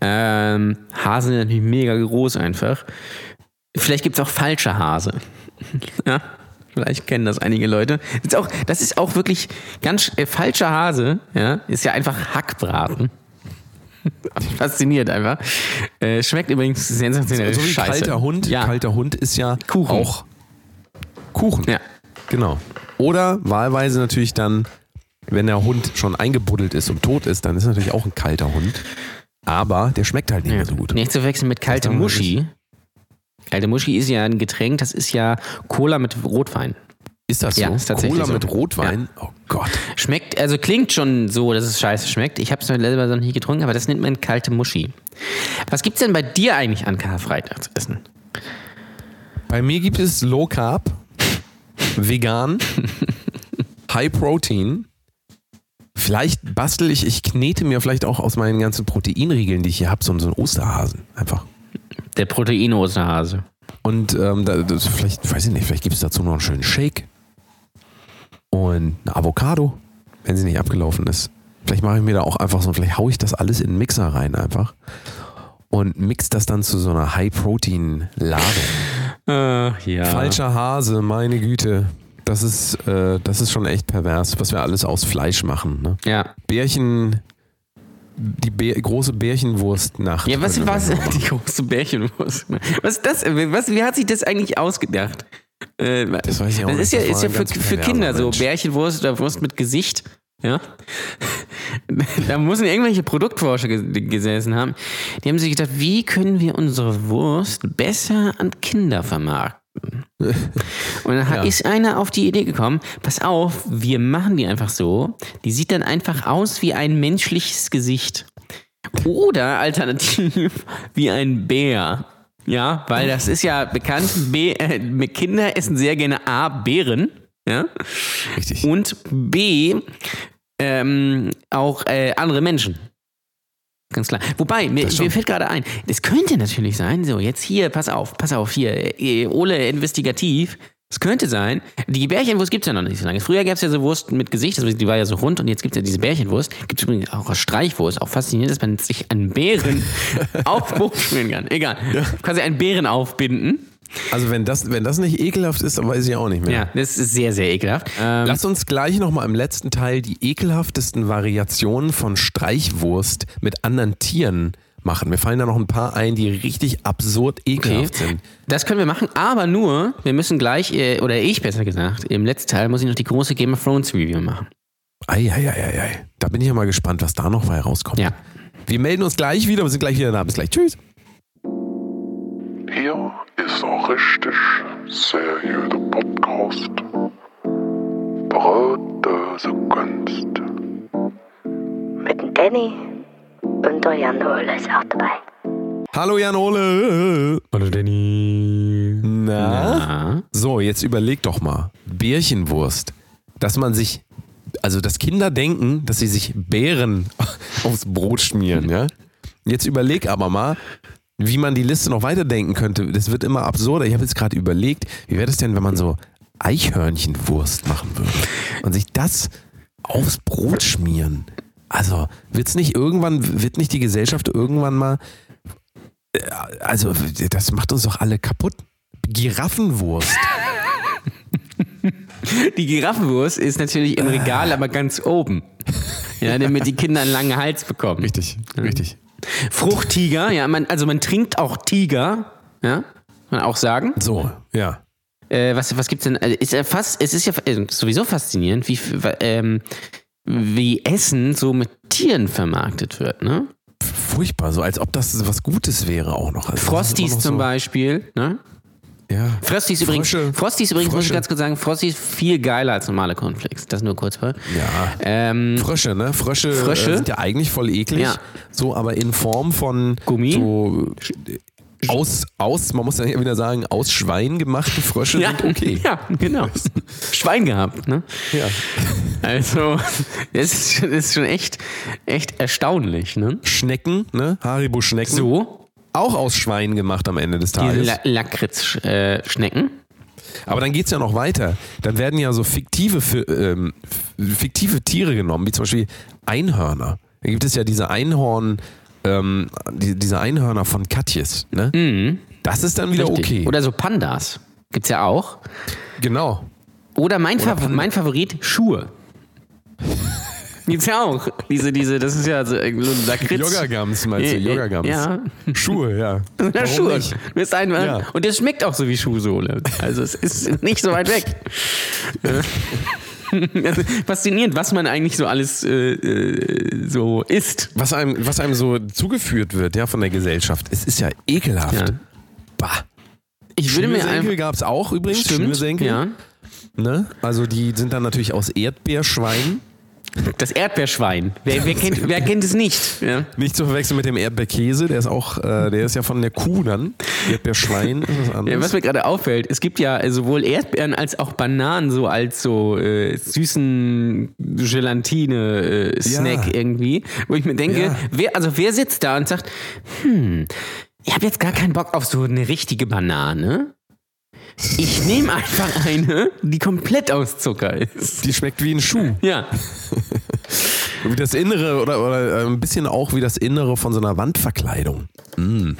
Ähm, Hasen sind natürlich mega groß einfach. Vielleicht gibt es auch falsche Hase. [LAUGHS] ja, vielleicht kennen das einige Leute. Das ist auch, das ist auch wirklich ganz äh, falscher Hase, ja, ist ja einfach Hackbraten. [LAUGHS] Fasziniert einfach. Äh, schmeckt übrigens sensationell So wie scheiße. kalter Hund. Ja. Kalter Hund ist ja Kuchen. auch Kuchen. Ja. Genau. Oder wahlweise natürlich dann, wenn der Hund schon eingebuddelt ist und tot ist, dann ist natürlich auch ein kalter Hund. Aber der schmeckt halt nicht mehr so gut. Nicht zu wechseln mit kalte Muschi. Kalte Muschi ist ja ein Getränk, das ist ja Cola mit Rotwein. Ist das so? Ja, ist tatsächlich Cola so. mit Rotwein? Oh Gott. Schmeckt, also klingt schon so, dass es scheiße schmeckt. Ich habe es selber noch nie getrunken, aber das nennt man kalte Muschi. Was gibt's denn bei dir eigentlich an Karfreitagsessen? Bei mir gibt es Low Carb, vegan, [LAUGHS] High Protein. Vielleicht bastel ich, ich knete mir vielleicht auch aus meinen ganzen Proteinriegeln, die ich hier habe, so, so einen Osterhasen einfach. Der Protein-Osterhase. Und ähm, da, das, vielleicht, weiß ich nicht, vielleicht gibt es dazu noch einen schönen Shake. Und eine Avocado, wenn sie nicht abgelaufen ist. Vielleicht mache ich mir da auch einfach so, vielleicht haue ich das alles in den Mixer rein einfach. Und mix das dann zu so einer High-Protein-Ladung. Ach ja. Falscher Hase, meine Güte. Das ist, äh, das ist schon echt pervers, was wir alles aus Fleisch machen. Ne? Ja. Bärchen, die Bär, große Bärchenwurstnacht. Ja, was was [LAUGHS] die große Bärchenwurst? Was ist das? Was, wer hat sich das eigentlich ausgedacht? Äh, Das weiß ich auch das nicht. ist ja, ist ja für, für Kinder so Mensch. Bärchenwurst oder Wurst mit Gesicht. Ja. Da müssen irgendwelche Produktforscher ge- gesessen haben. Die haben sich gedacht, wie können wir unsere Wurst besser an Kinder vermarkten? Und dann Ja. ist einer auf die Idee gekommen, pass auf, wir machen die einfach so. Die sieht dann einfach aus wie ein menschliches Gesicht. Oder alternativ [LAUGHS] wie ein Bär. Ja, weil das ist ja bekannt, B, äh, Kinder essen sehr gerne A, Beeren. Ja. Richtig. Und B, ähm, auch äh, andere Menschen. Ganz klar. Wobei, mir, mir fällt gerade ein, das könnte natürlich sein, so jetzt hier, pass auf, pass auf, hier, äh, Ole investigativ. Es könnte sein, die Bärchenwurst gibt es ja noch nicht so lange. Früher gab es ja so Wurst mit Gesicht, also die war ja so rund und jetzt gibt es ja diese Bärchenwurst. Gibt es übrigens auch als Streichwurst. Auch faszinierend, dass man sich einen Bären [LAUGHS] auf Brot schmieren kann. Egal. Quasi einen Bären aufbinden. Also wenn das, wenn das nicht ekelhaft ist, dann weiß ich auch nicht mehr. Ja, das ist sehr, sehr ekelhaft. Ähm, Lass uns gleich nochmal im letzten Teil die ekelhaftesten Variationen von Streichwurst mit anderen Tieren machen. Mir fallen da noch ein paar ein, die richtig absurd ekelhaft sind. Das können wir machen, aber nur, wir müssen gleich, äh, oder ich besser gesagt, im letzten Teil muss ich noch die große Game of Thrones Review machen. Eieieiei. Da bin ich ja mal gespannt, was da noch bei rauskommt. Ja. Wir melden uns gleich wieder. Wir sind gleich wieder da. Bis gleich. Tschüss. Hier ist auch richtig seriöser Podcast. Brotdose Kunst. Mit dem Danny und der Jan Ole ist auch dabei. Hallo Jan Ole. Hallo Danny. Na? Na? So, jetzt überleg doch mal. Bärchenwurst. Dass man sich, also dass Kinder denken, dass sie sich Beeren [LAUGHS] aufs Brot schmieren, ja? Jetzt überleg aber mal, wie man die Liste noch weiterdenken könnte. Das wird immer absurder. Ich habe jetzt gerade überlegt, wie wäre das denn, wenn man so Eichhörnchenwurst machen würde und sich das aufs Brot schmieren? Also, wird's nicht irgendwann, wird nicht die Gesellschaft irgendwann mal, äh, also, das macht uns doch alle kaputt. Giraffenwurst. [LAUGHS] Die Giraffenwurst ist natürlich im Regal, aber ganz oben. Ja, damit die Kinder einen langen Hals bekommen. Richtig, richtig. Fruchttiger, ja, man, also man trinkt auch Tiger, ja, kann man auch sagen. So, ja. Äh, was, was gibt's denn? Also Ist ja fast, es ist ja äh, sowieso faszinierend, wie, ähm, wie Essen so mit Tieren vermarktet wird, ne? Furchtbar, so als ob das was Gutes wäre auch noch. Also Frosties immer noch zum so, Beispiel, ne? Ja. Frosties übrigens, Frösche. Frosties übrigens muss ich Frösche. ganz kurz sagen, Frosties viel geiler als normale Cornflakes. Das nur kurz mal. Ja. Ähm, Frösche, ne? Frösche, Frösche? Äh, sind ja eigentlich voll eklig. Ja. So, aber in Form von Gummi? So, aus, aus, man muss ja wieder sagen, aus Schwein gemachte Frösche sind okay. [LAUGHS] Ja, genau. Schwein gehabt, ne? Ja. Also, das ist, schon- das ist schon echt, echt erstaunlich, ne? Schnecken, ne? Haribo-Schnecken. So, Auch aus Schwein gemacht am Ende des Tages. La Lakritz-Schnecken. Aber dann geht's ja noch weiter. Dann werden ja so fiktive, Fi- ähm, fiktive Tiere genommen, wie zum Beispiel Einhörner. Da gibt es ja diese Einhorn, ähm, die, diese Einhörner von Katjes. Ne? Das ist dann wieder Mhm. Richtig. okay. Oder so Pandas. Gibt's ja auch. genau. Oder mein, Fav Panda. mein Favorit, Schuhe. [LAUGHS] Gibt's ja auch. Diese, diese, das ist ja so ein Lakritz. Yoga-Gums meinst du? Äh, äh, Yoga-Gums. Ja. Schuhe, ja. [LAUGHS] Ja, Schuhe. nicht? Bist ein, Ja. Und das schmeckt auch so wie Schuhsohle. Also es ist nicht so weit weg. [LAUGHS] Faszinierend, was man eigentlich so alles äh, äh, so isst. Was einem, was einem so zugeführt wird, ja, von der Gesellschaft. Es ist ja ekelhaft. Ja. Bah. Ich würde mir einfach. gab es auch übrigens. Stimmt, Schnürsenkel. ja. Ne? Also die sind dann natürlich aus Erdbeerschwein. Das Erdbeerschwein. Wer, wer, kennt, wer kennt es nicht? Ja. Nicht zu verwechseln mit dem Erdbeerkäse, der ist auch, äh, der ist ja von der Kuh dann. Erdbeerschwein ist was Ja, anderes. was mir gerade auffällt, es gibt ja sowohl Erdbeeren als auch Bananen so als so äh, süßen Gelatine-Snack Ja. irgendwie, wo ich mir denke, Ja. wer, also wer sitzt da und sagt, hm, ich habe jetzt gar keinen Bock auf so eine richtige Banane. Ich nehme einfach eine, die komplett aus Zucker ist. die schmeckt wie ein Schuh. Ja, Wie das Innere oder, oder äh, ein bisschen auch wie das Innere von so einer Wandverkleidung. [LAUGHS]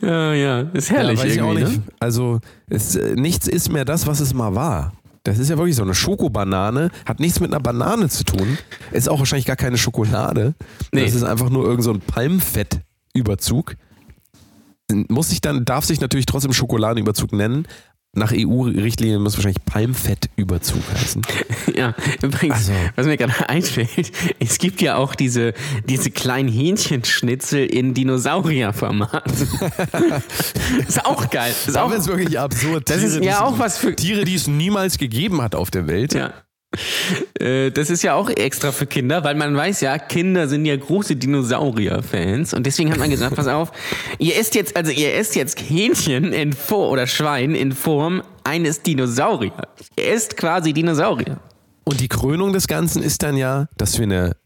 ja, ja, ist herrlich ja, weiß ich auch irgendwie. nicht. Ne? Also es, nichts ist mehr das, was es mal war. Das ist ja wirklich so eine Schokobanane, hat nichts mit einer Banane zu tun. Ist auch wahrscheinlich gar keine Schokolade. Nee. Das ist einfach nur irgend so ein Palmfettüberzug. Muss sich dann, darf sich natürlich trotzdem Schokoladenüberzug nennen. Nach EU-Richtlinien muss wahrscheinlich Palmfettüberzug heißen. [LAUGHS] Ja, übrigens, Also- was mir gerade einfällt, es gibt ja auch diese, diese kleinen Hähnchenschnitzel in Dinosaurierformat. [LAUGHS] ist auch geil. Ist auch, Das ist wirklich absurd. Das ist die ja auch was für- Tiere, die es niemals gegeben hat auf der Welt. ja. [LAUGHS] Äh, Das ist ja auch extra für Kinder, weil man weiß ja, Kinder sind ja große Dinosaurier-Fans und deswegen hat man gesagt, pass auf, ihr esst jetzt, also ihr esst jetzt Hähnchen in Form oder Schwein in Form eines Dinosauriers. Ihr esst quasi Dinosaurier. Und die Krönung des Ganzen ist dann ja, dass wir eine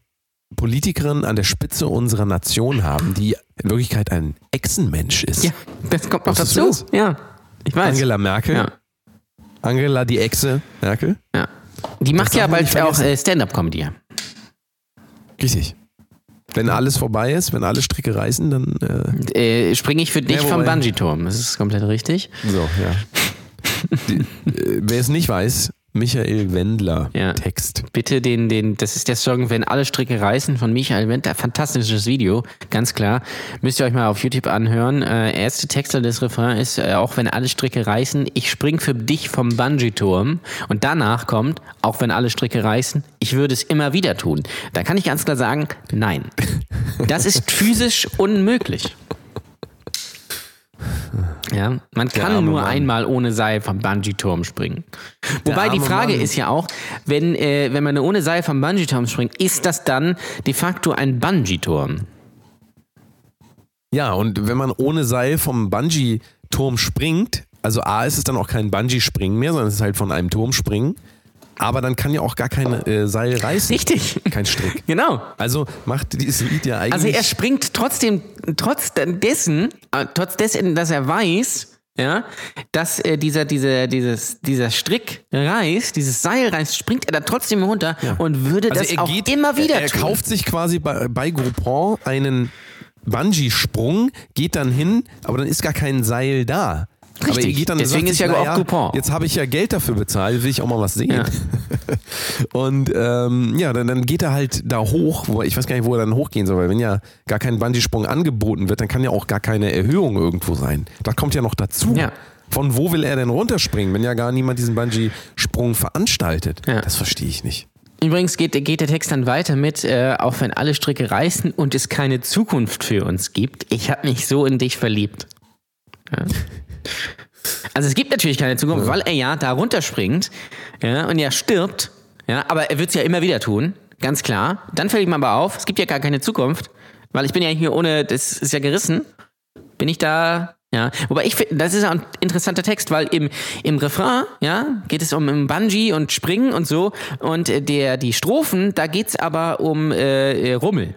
Politikerin an der Spitze unserer Nation haben, die in Wirklichkeit ein Echsenmensch ist. Ja, das kommt noch Wusstest dazu. Ja, ich weiß. Angela Merkel. Ja. Angela die Echse Merkel. Ja. Die macht ja bald auch äh, Stand-up-Comedy. Richtig. Wenn alles vorbei ist, wenn alle Stricke reißen, dann äh, Äh, Springe ich für dich Ja, vom Bungee-Turm. Das ist komplett richtig. so, ja. [LAUGHS] Die, äh, wer es nicht weiß, Michael Wendler Ja. Text. Bitte den, den, das ist der Song Wenn alle Stricke reißen von Michael Wendler. Fantastisches Video, ganz klar. Müsst ihr euch mal auf YouTube anhören. Äh, erste Texte des Refrains ist, äh, auch wenn alle Stricke reißen, ich spring für dich vom Bungee-Turm. Und danach kommt, auch wenn alle Stricke reißen, ich würde es immer wieder tun. Da kann ich ganz klar sagen, nein. Das ist physisch unmöglich. Ja, man kann nur Mann. einmal ohne Seil vom Bungee-Turm springen. Wobei die Frage Mann. ist ja auch, wenn, äh, wenn man ohne Seil vom Bungee-Turm springt, ist das dann de facto ein Bungee-Turm? Ja, und wenn man ohne Seil vom Bungee-Turm springt, also A ist es dann auch kein Bungee-Springen mehr, sondern es ist halt von einem Turm springen. Aber dann kann ja auch gar kein äh, Seil reißen. Richtig. Kein Strick. [LAUGHS] Genau. Also macht dieses Lied ja eigentlich. Also er springt trotzdem, trotz dessen, äh, trotz dessen, dass er weiß, ja, dass äh, dieser, dieser, dieses, dieser Strick reißt, dieses Seil reißt, springt er da trotzdem runter und würde also das er auch geht, immer wieder er, er tun. kauft sich quasi bei, bei Groupon einen Bungee-Sprung, geht dann hin, aber dann ist gar kein Seil da. Richtig. geht dann, Deswegen ist ja auch naja, Groupon. Jetzt habe ich ja Geld dafür bezahlt, will ich auch mal was sehen. Ja. [LAUGHS] Und ähm, ja, dann, dann geht er halt da hoch, wo, ich weiß gar nicht, wo er dann hochgehen soll, weil wenn ja gar kein Bungee-Sprung angeboten wird, dann kann ja auch gar keine Erhöhung irgendwo sein. Das kommt ja noch dazu. Ja. Von wo will er denn runterspringen, wenn ja gar niemand diesen Bungee-Sprung veranstaltet? Ja. Das verstehe ich nicht. Übrigens geht, geht der Text dann weiter mit, äh, auch wenn alle Stricke reißen und es keine Zukunft für uns gibt, ich habe mich so in dich verliebt. Ja. [LAUGHS] Also es gibt natürlich keine Zukunft, weil er ja da runterspringt ja, und er stirbt, ja, aber er wird es ja immer wieder tun, ganz klar. Dann fällt ihm aber auf, es gibt ja gar keine Zukunft. Weil ich bin ja hier ohne, das ist ja gerissen. Bin ich da, ja. Wobei ich finde, das ist ja ein interessanter Text, weil im, im Refrain, ja, geht es um, Bungee und Springen und so. Und äh, der, die Strophen, da geht's aber um äh, Rummel.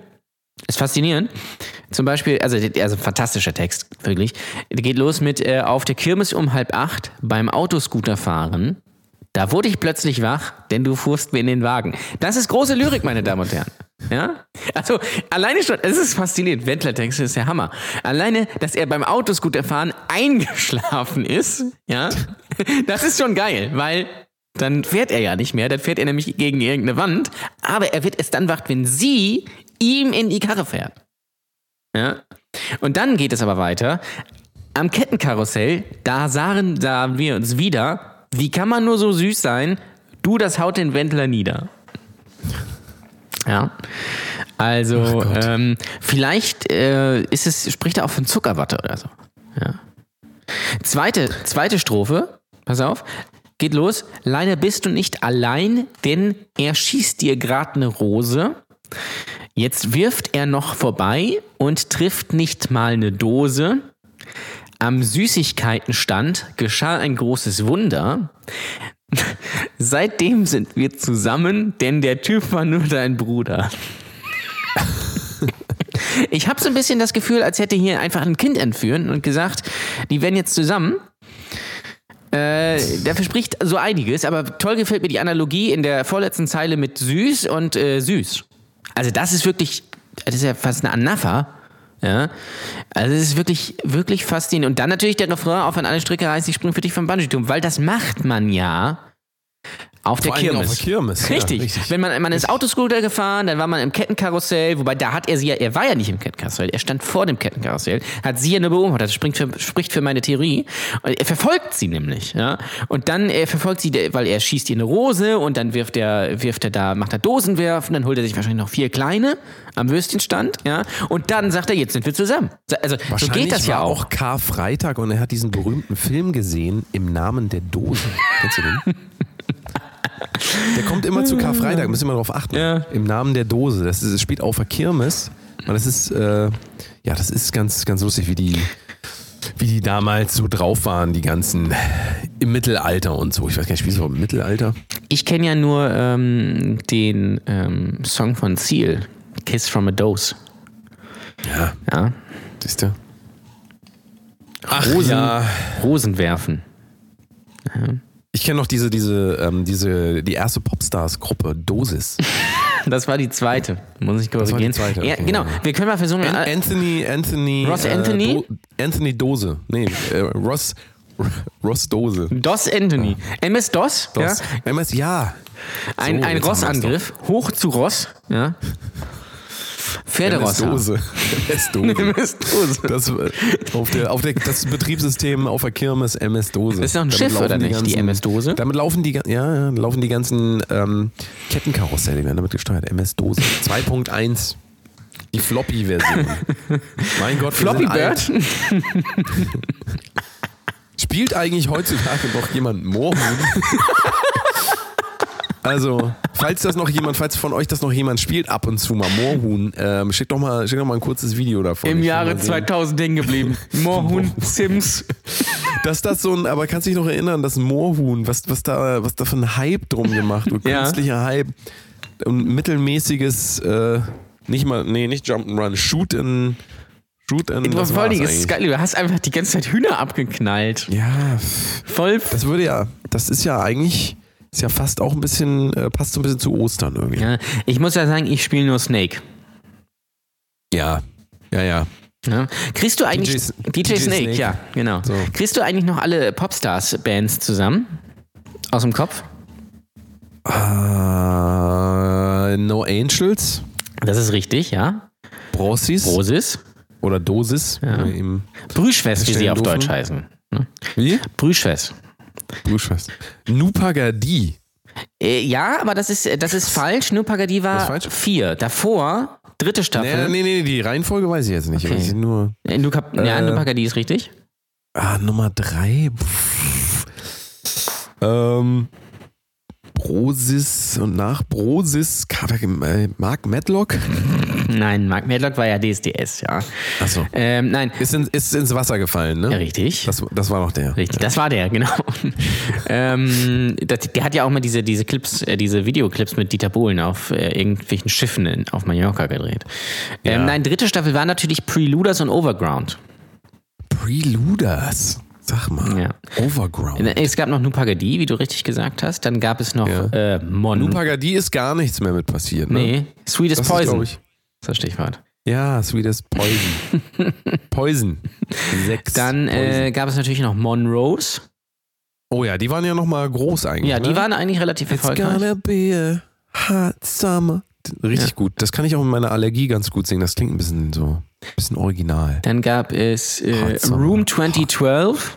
Ist faszinierend. Zum Beispiel, also, also fantastischer Text, wirklich. Geht los mit äh, auf der Kirmes um halb acht beim Autoscooter fahren. Da wurde ich plötzlich wach, denn du fuhrst mir in den Wagen. Das ist große Lyrik, meine Damen und Herren. Ja? Also, alleine schon, es ist faszinierend. Wendler-Text ist der Hammer. Alleine, dass er beim Autoscooterfahren eingeschlafen ist, ja, das ist schon geil, weil dann fährt er ja nicht mehr, dann fährt er nämlich gegen irgendeine Wand, aber er wird erst dann wach, wenn sie ihm in die Karre fährt. Ja? Und dann geht es aber weiter. Am Kettenkarussell, da sahen, sahen wir uns wieder. Wie kann man nur so süß sein? Du, das haut den Wendler nieder. Ja. Also, ähm, vielleicht äh, ist es, spricht er auch von Zuckerwatte oder so. Ja. Zweite, zweite Strophe, pass auf, geht los. Leider bist du nicht allein, denn er schießt dir grad eine Rose. Jetzt wirft er noch vorbei und trifft nicht mal eine Dose. Am Süßigkeitenstand geschah ein großes Wunder. [LAUGHS] Seitdem sind wir zusammen, denn der Typ war nur dein Bruder. Ich habe so ein bisschen das Gefühl, als hätte hier einfach ein Kind entführen und gesagt, die werden jetzt zusammen. Äh, der verspricht so einiges, aber toll gefällt mir die Analogie in der vorletzten Zeile mit süß und äh, süß. Also das ist wirklich, das ist ja fast eine Anapha. Ja, also es ist wirklich, wirklich faszinierend. Und dann natürlich der Refrain, auf an alle Stricke reißt, ich spring für dich vom Bungee-Turm, weil das macht man ja auf der Vor Kirmes. auf der Kirmes, ja, Richtig. richtig. Wenn man, man ist Autoscooter gefahren, dann war man im Kettenkarussell, wobei da hat er sie ja, er war ja nicht im Kettenkarussell, er stand vor dem Kettenkarussell, hat sie ja nur beobachtet, das spricht für, spricht für meine Theorie. Und er verfolgt sie nämlich, ja. Und dann er verfolgt sie, weil er schießt ihr eine Rose und dann wirft er, wirft er da, macht er Dosenwerfen, dann holt er sich wahrscheinlich noch vier kleine am Würstchenstand, ja. Und dann sagt er, jetzt sind wir zusammen. Also so geht das ja auch. auch Karfreitag und er hat diesen berühmten Film gesehen im Namen der Dose. Kennst du den? [LAUGHS] Der kommt immer zu Karfreitag, müssen wir darauf achten. Ja. Im Namen der Dose. Das, ist, das spielt auf der Kirmes. Und das ist, äh, ja, das ist ganz, ganz lustig, wie die, wie die damals so drauf waren, die ganzen im Mittelalter und so. Ich weiß gar nicht, spielst du im Mittelalter? Ich kenne ja nur ähm, den ähm, Song von Seal, Kiss from a Dose. Ja, Ja. siehst du? Ach Rosen, ja. Rosen werfen. Ich kenne noch diese, diese, ähm, diese, die erste Popstars-Gruppe, Dosis. [LAUGHS] Das war die zweite, muss ich war die korrigieren. zweite, ja, okay, genau, ja. wir können mal versuchen. An äh, Anthony, Anthony. Ross Anthony? Do Anthony Dose. Nee, äh, Ross, [LAUGHS] Ross Dose. DOS Anthony. MS DOS, Dos. Ja? MS, ja. ein, So, ein Rossangriff, hoch zu Ross. Ja? Pferdeross. MS Dose. MS Dose. MS [LAUGHS] Dose. Das, äh, auf der, auf der, das Betriebssystem auf der Kirmes MS Dose. Das ist doch ein Damit Schiff, oder nicht, die MS-Dose? Damit laufen die, ja, ja, laufen die ganzen ähm, Kettenkarusselle, werden damit gesteuert. MS Dose 2.1. Die Floppy-Version. [LAUGHS] mein Gott, Floppy. Bird? [LAUGHS] Spielt eigentlich heutzutage noch jemand Moorhuhn? Also, falls das noch jemand, falls von euch das noch jemand spielt, ab und zu mal Moorhuhn, ähm, schickt doch mal, schickt doch mal ein kurzes Video davon. Im Ich Jahre mal sehen. 2000 hängen geblieben. [LAUGHS] Moorhuhn, Sims. Dass das so ein, aber kannst dich noch erinnern, das Moorhuhn, was, was da, was da für ein Hype drum gemacht wird, Ja. künstlicher Hype, und mittelmäßiges, äh, nicht mal, nee, nicht Jump'n'Run, Shoot in, Shoot in, Du was ist es eigentlich? geil, du hast einfach die ganze Zeit Hühner abgeknallt. Ja, Voll. das würde ja, das ist ja eigentlich, ist ja fast auch ein bisschen, äh, passt so ein bisschen zu Ostern irgendwie. Ja, ich muss ja sagen, ich spiele nur Snake. Ja, ja, ja. Ja. Kriegst du eigentlich DJ DJ, DJ Snake, Snake. ja, genau. So. Kriegst du eigentlich noch alle Popstars-Bands zusammen? Aus dem Kopf? Äh, no Angels, Das ist richtig, ja. Brosis Rosis. oder Dosis. Ja. Im, Brüschfest, wie sie auf Deutsch heißen. Wie? Brüschfest. Blutschwest. Nupagadi. Äh, ja, aber das ist, das ist falsch. Nur Pagadi Das war vier. Davor, dritte Staffel. Nee, nee, nee, die Reihenfolge weiß ich jetzt nicht. Okay. ich nur. Äh, ja, Äh, nur Pagadi ist richtig. Ah, Nummer drei. Pff. Ähm. Brosis und nach Brosis. Äh, Mark Medlock. Nein, Mark Medlock war ja DSDS, ja. Achso. Ähm, nein, Ist, in, ist ins Wasser gefallen, ne? ja, richtig. Das, das war noch der. Richtig, das war der, genau. [LAUGHS] ähm, das, der hat ja auch mal diese, diese Clips, äh, diese Videoclips mit Dieter Bohlen auf äh, irgendwelchen Schiffen in, auf Mallorca gedreht. Ähm, Ja. nein, dritte Staffel war natürlich Preluders und Overground. Preluders. Sag mal. Ja. Overground. Es gab noch Nupagadi, wie du richtig gesagt hast. Dann gab es noch Ja. äh, Mon. Nupagadi ist gar nichts mehr mit passiert, ne? Nee, Sweetest Das ist, Poison. Das ist das Stichwort. Ja, Sweetest Poison. [LAUGHS] Poison. Sechs. Dann äh, gab es natürlich noch Monrose. oh ja, die waren ja noch mal groß eigentlich. Ja, die ne? waren eigentlich relativ It's erfolgreich. gonna be a hot summer. Richtig gut. Das kann ich auch mit meiner Allergie ganz gut singen. Das klingt ein bisschen so, ein bisschen original. Dann gab es äh. Room 2012,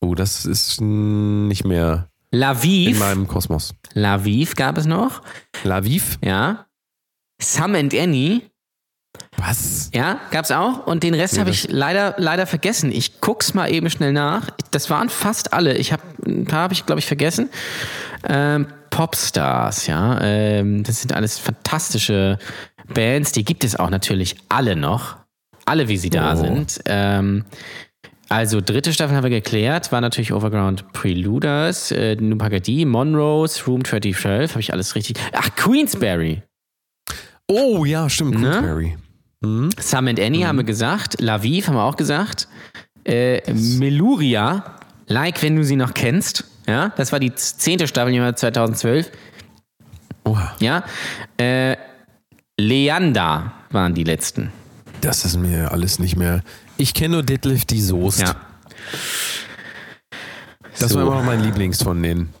Oh, das ist nicht mehr in Laviv. meinem Kosmos. Laviv gab es noch. Laviv? Ja. Sam and Annie. Was? Ja, gab's auch. Und den Rest Nee, habe ich leider, leider vergessen. Ich guck's mal eben schnell nach. Das waren fast alle. Ich habe ein paar habe ich, glaube ich, vergessen. Ähm, Popstars, ja. Ähm, das sind alles fantastische Bands. Die gibt es auch natürlich alle noch. Alle, wie sie da Oh. sind. Ähm, also dritte Staffel haben wir geklärt, war natürlich Overground Preluders, äh, Nupagadi, Monrose, Room 2012, habe ich alles richtig. Ach, Queensberry. Oh ja, stimmt. Ne? Queensberry. Hm? Sam and Annie haben wir gesagt. Laviv haben wir auch gesagt. Äh, Meluria, like wenn du sie noch kennst. Ja, das war die zehnte Staffel im Jahr 2012. Oha. Ja, äh, Leander waren die letzten. Das ist mir alles nicht mehr. Ich kenne nur Deadlift die Soest. Ja. Das So. war immer noch mein Lieblings von denen.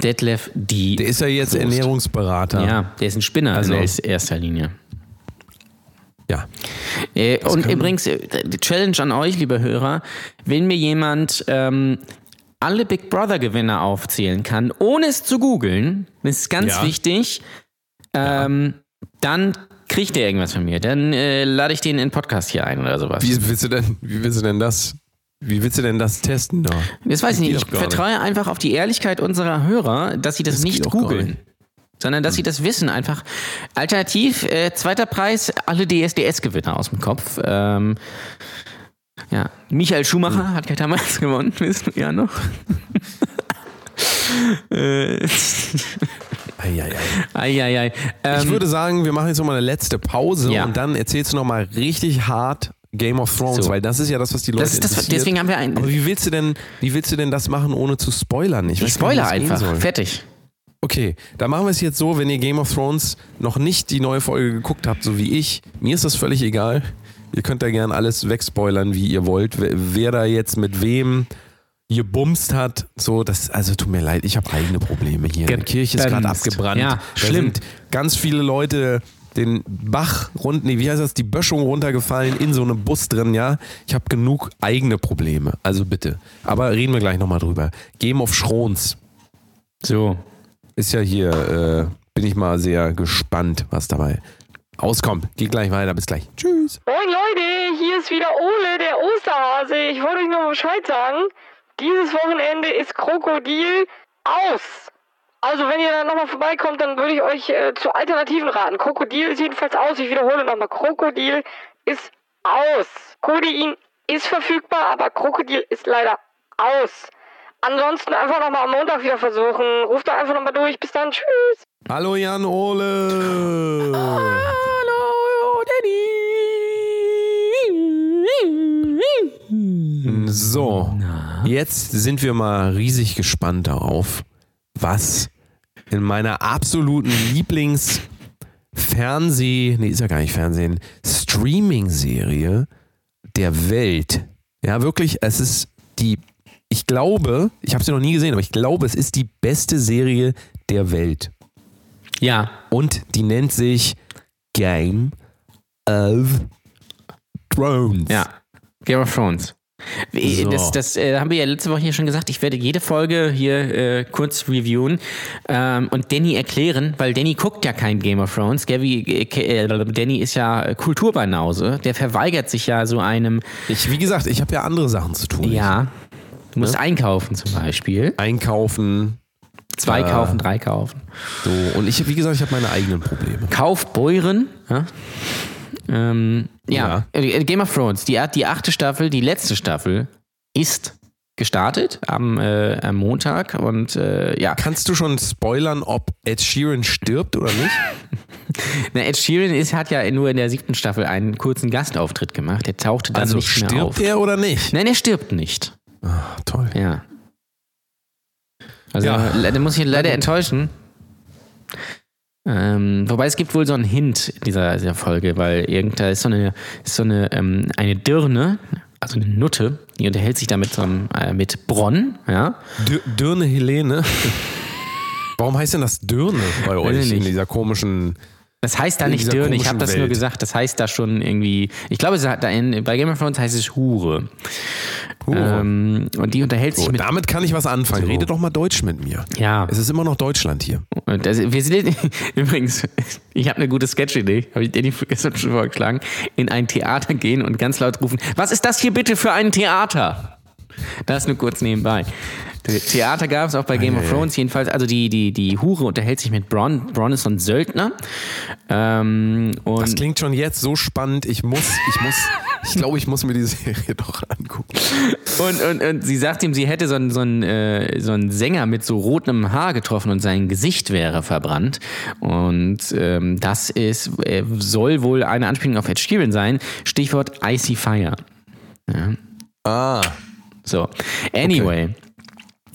Detlef die. Der ist ja jetzt Soest. Ernährungsberater. ja, der ist ein Spinner Also- in der erster Linie. Ja. Äh, und übrigens, äh, die Challenge an euch, liebe Hörer, wenn mir jemand ähm, alle Big Brother Gewinner aufzählen kann, ohne es zu googeln, das ist ganz Ja. wichtig, ähm, dann kriegt er irgendwas von mir. Dann äh, lade ich den in den Podcast hier ein oder sowas. Wie willst du denn, wie willst du denn das, wie willst du denn das testen da? das weiß ich nicht. Ich gar nicht. vertraue einfach auf die Ehrlichkeit unserer Hörer, dass sie das, Das nicht googeln. Sondern dass sie das wissen einfach. Alternativ, äh, zweiter Preis, alle DSDS-Gewinner aus dem Kopf. Ähm, ja, Michael Schumacher hat ja damals [LAUGHS] gewonnen, wissen wir ja noch. [LAUGHS] äh, Eieiei. Eieiei. Ähm, Ich würde sagen, wir machen jetzt nochmal eine letzte Pause Ja. und dann erzählst du nochmal richtig hart Game of Thrones, So. weil das ist ja das, was die Leute das ist das, interessiert. deswegen haben wir einen. Aber wie willst du denn, wie willst du denn das machen, ohne zu spoilern? ich nicht, spoiler gehen einfach. Fertig. Okay, dann machen wir es jetzt so, wenn ihr Game of Thrones noch nicht die neue Folge geguckt habt, so wie ich, mir ist das völlig egal. Ihr könnt da gern alles wegspoilern, wie ihr wollt. Wer, da jetzt mit wem gebumst hat, so, das, also tut mir leid, ich habe eigene Probleme hier. Die Kirche ist gerade abgebrannt. Ja, schlimm. ganz viele Leute den Bach rund, nee, wie heißt das, die Böschung runtergefallen, in so einem Bus drin, ja. Ich habe genug eigene Probleme, also bitte. Aber reden wir gleich nochmal drüber. Game of Thrones So. ist ja hier, äh, bin ich mal sehr gespannt, was dabei auskommt. Geht gleich weiter, bis gleich. Tschüss. Moin Leute, hier ist wieder Ole, der Osterhase. Ich wollte euch noch Bescheid sagen. Dieses Wochenende ist Krokodil aus. Also wenn ihr dann nochmal vorbeikommt, dann würde ich euch äh, zu Alternativen raten. Krokodil ist jedenfalls aus. Ich wiederhole nochmal. Krokodil ist aus. Codein ist verfügbar, aber Krokodil ist leider aus. Ansonsten einfach nochmal am Montag wieder versuchen. Ruft da einfach nochmal durch. Bis dann. Tschüss. Hallo Jan Ole. Hallo, Danny. So, jetzt sind wir mal riesig gespannt darauf, was in meiner absoluten Lieblings Fernseh, nee, ist ja gar nicht Fernsehen, Streaming-Serie der Welt. Ja, wirklich, es ist die, ich glaube, ich habe sie noch nie gesehen, aber ich glaube, es ist die beste Serie der Welt. Ja, Und die nennt sich Game of Thrones. ja. Game of Thrones. So. Das, das äh, haben wir ja letzte Woche hier schon gesagt. Ich werde jede Folge hier äh, kurz reviewen ähm, und Danny erklären, weil Danny guckt ja kein Game of Thrones. Gavi, äh, äh, Danny ist ja Kulturbanause. Der verweigert sich ja so einem, Ich, wie gesagt, ich habe ja andere Sachen zu tun. ja, du musst einkaufen zum Beispiel. Einkaufen, Zwei Ah. kaufen, drei kaufen. So, und ich, wie gesagt, ich habe meine eigenen Probleme. Kaufbeuren. Ja. Ähm, ja. äh, Game of Thrones, die, die achte Staffel, die letzte Staffel ist gestartet am, äh, am Montag und äh, ja. Kannst du schon spoilern, ob Ed Sheeran stirbt oder nicht? [LAUGHS] Na, Ed Sheeran ist, hat ja nur in der siebten Staffel einen kurzen Gastauftritt gemacht. Der tauchte dann Also nicht mehr auf. stirbt er oder nicht? Nein, er stirbt nicht. Ah, toll. Ja. Also, Ja. da muss ich leider enttäuschen. Ähm, wobei es gibt wohl so einen Hint in dieser, dieser Folge, weil irgendda ist so eine, ist so eine, ähm, eine Dirne, also eine Nutte, die unterhält sich da mit, so einem, äh, mit Bronn, ja. Dür Dürne Helene. [LAUGHS] Warum heißt denn das Dürne bei euch in dieser komischen. Das heißt da nicht Dirne, ich habe das nur Welt. gesagt, das heißt da schon irgendwie, ich glaube, es hat da in, bei Game of Thrones heißt es Hure. Hure. Ähm, und die unterhält sich So, mit damit kann ich was anfangen. So. Rede doch mal Deutsch mit mir. Ja. Es ist immer noch Deutschland hier. Und das, wir sind [LAUGHS] übrigens, ich habe eine gute Sketch-Idee, habe ich Danny gestern schon vorgeschlagen, in ein Theater gehen und ganz laut rufen, was ist das hier bitte für ein Theater? Das nur kurz nebenbei. The- Theater gab es auch bei Game of Eieiei. Thrones jedenfalls. Also die, die, die Hure unterhält sich mit Bronn. Bronn ist so ein Söldner. Ähm, Das klingt schon jetzt so spannend. Ich muss, ich muss, ich glaube, ich muss mir die Serie [LAUGHS] doch angucken. Und, und, und sie sagt ihm, sie hätte so einen, so, einen, äh, so einen Sänger mit so rotem Haar getroffen und sein Gesicht wäre verbrannt. Und ähm, das ist, äh, soll wohl eine Anspielung auf Ed Sheeran sein. Stichwort Icy Fire. Ah, So, anyway.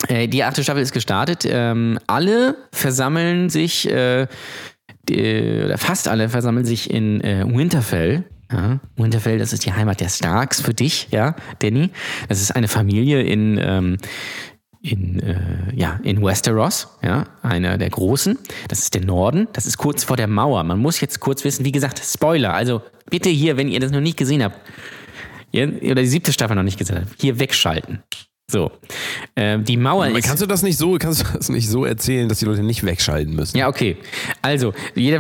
Äh, die achte Staffel ist gestartet. Ähm, alle versammeln sich, äh, die, oder fast alle versammeln sich in äh, Winterfell. Ja, Winterfell, das ist die Heimat der Starks für dich, ja, Danny. Das ist eine Familie in, ähm, in, äh, ja, in Westeros, ja, einer der großen. Das ist der Norden. Das ist kurz vor der Mauer. Man muss jetzt kurz wissen, wie gesagt, Spoiler. Also bitte hier, wenn ihr das noch nicht gesehen habt, oder die siebte Staffel noch nicht gesehen habt, hier wegschalten. So. Ähm, die Mauer ist. kannst du das nicht so, kannst du das nicht so erzählen, dass die Leute nicht wegschalten müssen? Ja, okay. Also, jeder,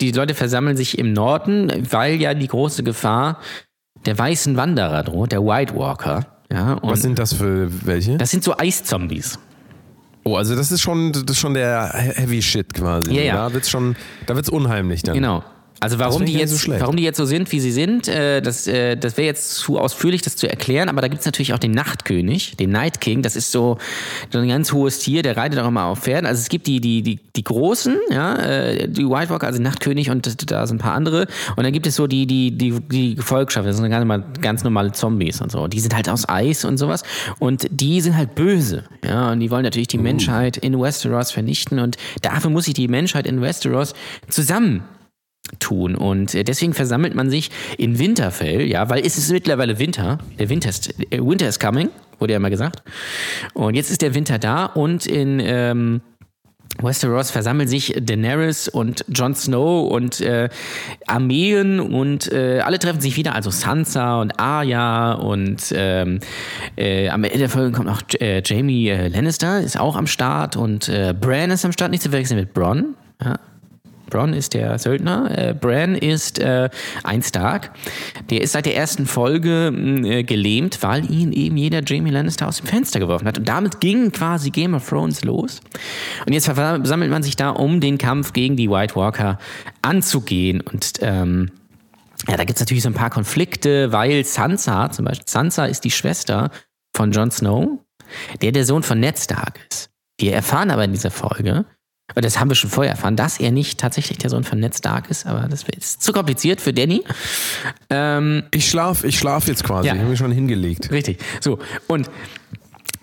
die Leute versammeln sich im Norden, weil ja die große Gefahr der weißen Wanderer droht, der White Walker. Ja, Was sind das für welche? das sind so Eiszombies. Oh, also das ist schon, das ist schon der Heavy Shit quasi. Ja, ja. Da wird's schon, da wird's unheimlich dann. Genau. Also warum die, jetzt, so warum die jetzt so sind, wie sie sind, äh, das, äh, das wäre jetzt zu ausführlich, das zu erklären, aber da gibt es natürlich auch den Nachtkönig, den Night King, das ist so, so ein ganz hohes Tier, der reitet auch immer auf Pferden. Also es gibt die, die, die, die Großen, ja, äh, die White Walker, also Nachtkönig und da sind ein paar andere. Und dann gibt es so die, die, die, die Gefolgschaft, das sind ganz, normal- ganz normale Zombies und so. Die sind halt aus Eis und sowas. Und die sind halt böse, ja, und die wollen natürlich die Menschheit in Westeros vernichten und dafür muss sich die Menschheit in Westeros zusammen tun. Und äh, deswegen versammelt man sich in Winterfell, ja, weil es ist mittlerweile Winter. Der Winter ist, äh, Winter is coming, wurde ja immer gesagt. Und jetzt ist der Winter da und in ähm, Westeros versammeln sich Daenerys und Jon Snow und äh, Armeen und äh, alle treffen sich wieder, also Sansa und Arya und ähm, äh, am Ende der Folge kommt noch äh, Jamie Lannister, ist auch am Start und Bran ist am Start, nicht zu verwechseln mit Bronn. Ja, Bronn ist der Söldner, äh, Bran ist äh, ein Stark. Der ist seit der ersten Folge mh, äh, gelähmt, weil ihn eben jeder Jamie Lannister aus dem Fenster geworfen hat. Und damit ging quasi Game of Thrones los. Und jetzt versammelt man sich da, um den Kampf gegen die White Walker anzugehen. Und ähm, ja, da gibt es natürlich so ein paar Konflikte, weil Sansa, zum Beispiel, Sansa ist die Schwester von Jon Snow, der der Sohn von Ned Stark ist. Wir erfahren aber in dieser Folge, und das haben wir schon vorher erfahren, dass er nicht tatsächlich der Sohn von Ned Stark ist, aber das ist zu kompliziert für Danny. Ähm, Ich schlaf, ich schlaf jetzt quasi. Ja. Ich habe mich schon hingelegt. Richtig. So, und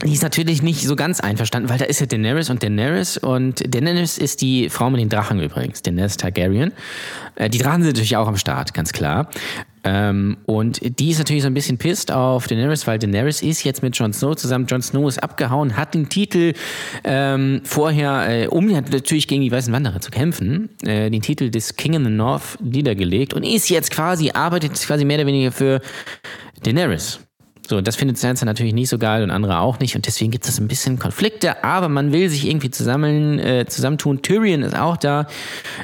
die ist natürlich nicht so ganz einverstanden, weil da ist ja Daenerys und Daenerys und Daenerys ist die Frau mit den Drachen übrigens, Daenerys Targaryen. Äh, Die Drachen sind natürlich auch am Start, ganz klar. Ähm, und die ist natürlich so ein bisschen pisst auf Daenerys, weil Daenerys ist jetzt mit Jon Snow zusammen. Jon Snow ist abgehauen, hat den Titel ähm, vorher, äh, um natürlich gegen die Weißen Wanderer zu kämpfen, äh, den Titel des King in the North niedergelegt und ist jetzt quasi, arbeitet quasi mehr oder weniger für Daenerys. So, das findet Sansa natürlich nicht so geil und andere auch nicht und deswegen gibt es ein bisschen Konflikte, aber man will sich irgendwie zusammen, äh, zusammentun. Tyrion ist auch da.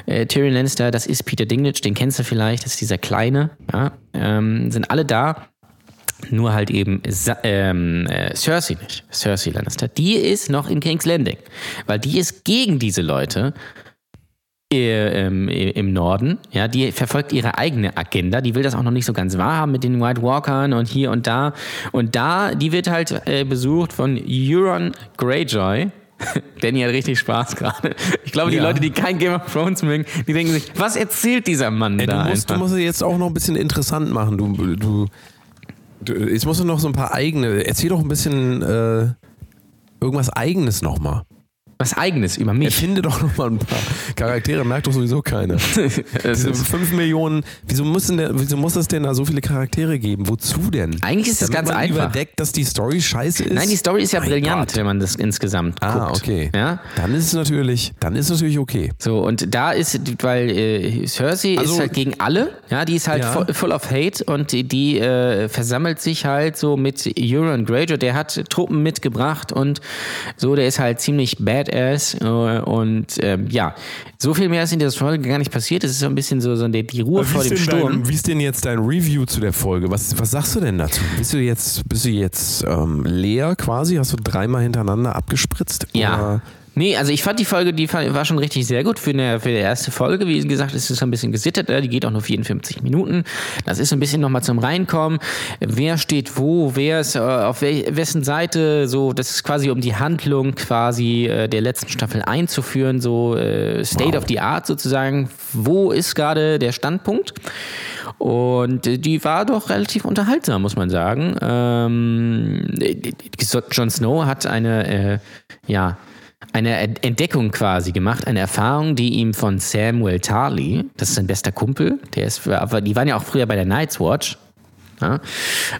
Äh, Tyrion Lannister, das ist Peter Dinklage, den kennst du vielleicht, das ist dieser Kleine. Ja, ähm, sind alle da. Nur halt eben ähm, äh, Cersei nicht. Cersei Lannister. Die ist noch in King's Landing. Weil die ist gegen diese Leute im Norden. Ja, die verfolgt ihre eigene Agenda. Die will das auch noch nicht so ganz wahrhaben mit den White Walkern und hier und da. Und da, die wird halt äh, besucht von Euron Greyjoy. [LAUGHS] Danny hat richtig Spaß gerade. Ich glaube, die Ja. Leute, die kein Game of Thrones mögen, die denken sich, was erzählt dieser Mann Ey, du, da musst, du einfach? musst es jetzt auch noch ein bisschen interessant machen. Du, du, du jetzt musst du noch so ein paar eigene. Erzähl doch ein bisschen äh, irgendwas Eigenes nochmal. Was Eigenes über mich. Erfinde doch nochmal ein paar Charaktere, merkt doch sowieso keiner. [LAUGHS] Diese fünf Millionen, wieso, müssen der, wieso muss es denn da so viele Charaktere geben? Wozu denn? Eigentlich ist es ganz man einfach. überdeckt, dass die Story scheiße ist? Nein, die Story ist ja Mein brillant, Gott. wenn man das insgesamt guckt. Ah, okay. Ja? Dann ist es natürlich, dann ist es natürlich okay. So, und da ist, weil äh, Cersei Also- ist halt gegen alle, ja, die ist halt Ja. full, full of hate und die, die äh, versammelt sich halt so mit Euron Greyjoy, der hat Truppen mitgebracht und so, der ist halt ziemlich badass äh, und ähm, ja, so viel mehr ist in dieser Folge gar nicht passiert, es ist so ein bisschen so, so die, die Ruhe vor dem Sturm. Dein, wie ist denn jetzt dein Review zu der Folge? Was, was sagst du denn dazu? Bist du jetzt, bist du jetzt ähm, leer quasi? Hast du dreimal hintereinander abgespritzt? Ja. Oder? Nee, also ich fand die Folge, die war schon richtig sehr gut für, eine, für die erste Folge. Wie gesagt, es ist ein bisschen gesittet, äh, die geht auch nur 54 Minuten. Das ist ein bisschen nochmal zum Reinkommen. Wer steht wo, wer ist äh, auf wessen Seite, so, das ist quasi um die Handlung quasi äh, der letzten Staffel einzuführen, so State of the Art sozusagen. Wo ist gerade der Standpunkt? Und die war doch relativ unterhaltsam, muss man sagen. Ähm, äh, Jon Snow hat eine, äh, ja, eine Ent- Entdeckung quasi gemacht, eine Erfahrung, die ihm von Samuel Tarly, das ist sein bester Kumpel, der ist, die waren ja auch früher bei der Night's Watch, ja,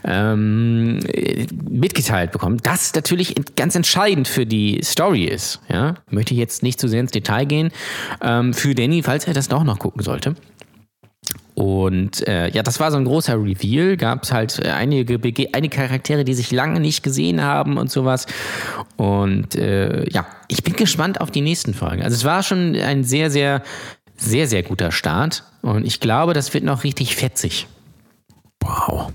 ähm, äh, mitgeteilt bekommen, das natürlich ganz entscheidend für die Story ist. Ja? Möchte ich jetzt nicht zu sehr ins Detail gehen. Ähm, für Danny, falls er das doch noch gucken sollte. Und äh, ja, das war so ein großer Reveal. Gab es halt äh, einige, Bege einige Charaktere, die sich lange nicht gesehen haben und sowas. Und äh, ja, ich bin gespannt auf die nächsten Folgen. Also es war schon ein sehr, sehr, sehr, sehr guter Start. Und ich glaube, das wird noch richtig fetzig. Wow.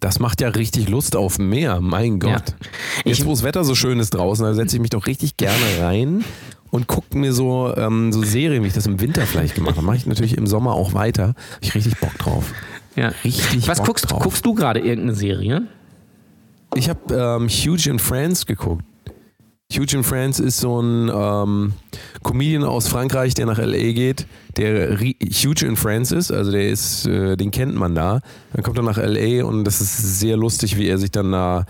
Das macht ja richtig Lust auf mehr, mein Gott. Ja. Jetzt, wo das Wetter so schön ist draußen, da setze ich mich doch richtig gerne rein und gucke mir so, ähm, so Serien, wie ich das im Winter vielleicht gemacht habe. Mache ich natürlich im Sommer auch weiter. Habe ich richtig Bock drauf. Ja. Richtig Was Bock guckst, drauf. guckst du gerade irgendeine Serie? Ich habe ähm, Huge in France geguckt. Huge in France ist so ein ähm, Comedian aus Frankreich, der nach LA geht, der Huge in France ist, also der ist, äh, den kennt man da. Dann kommt er nach LA und das ist sehr lustig, wie er sich dann da,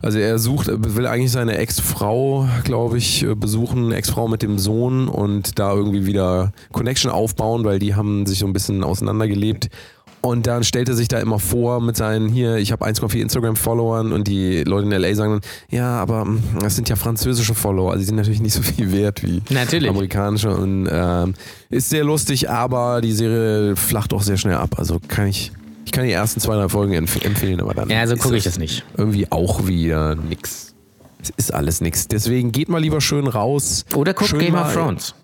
also er sucht, will eigentlich seine Ex-Frau, glaube ich, äh, besuchen, Ex-Frau mit dem Sohn und da irgendwie wieder Connection aufbauen, weil die haben sich so ein bisschen auseinandergelebt. Und dann stellt er sich da immer vor mit seinen, hier, ich habe 1,4 Instagram-Followern und die Leute in L.A. sagen dann, ja, aber mm, das sind ja französische Follower, also die sind natürlich nicht so viel wert wie Natürlich. amerikanische und ähm, ist sehr lustig, aber die Serie flacht auch sehr schnell ab. Also kann ich, ich kann die ersten zwei, drei Folgen empf empfehlen, aber dann Ja, so ist gucke ich das nicht. irgendwie auch wieder nix. Es ist alles nix. Deswegen geht mal lieber schön raus. Oder guck schön Game mal- of Thrones.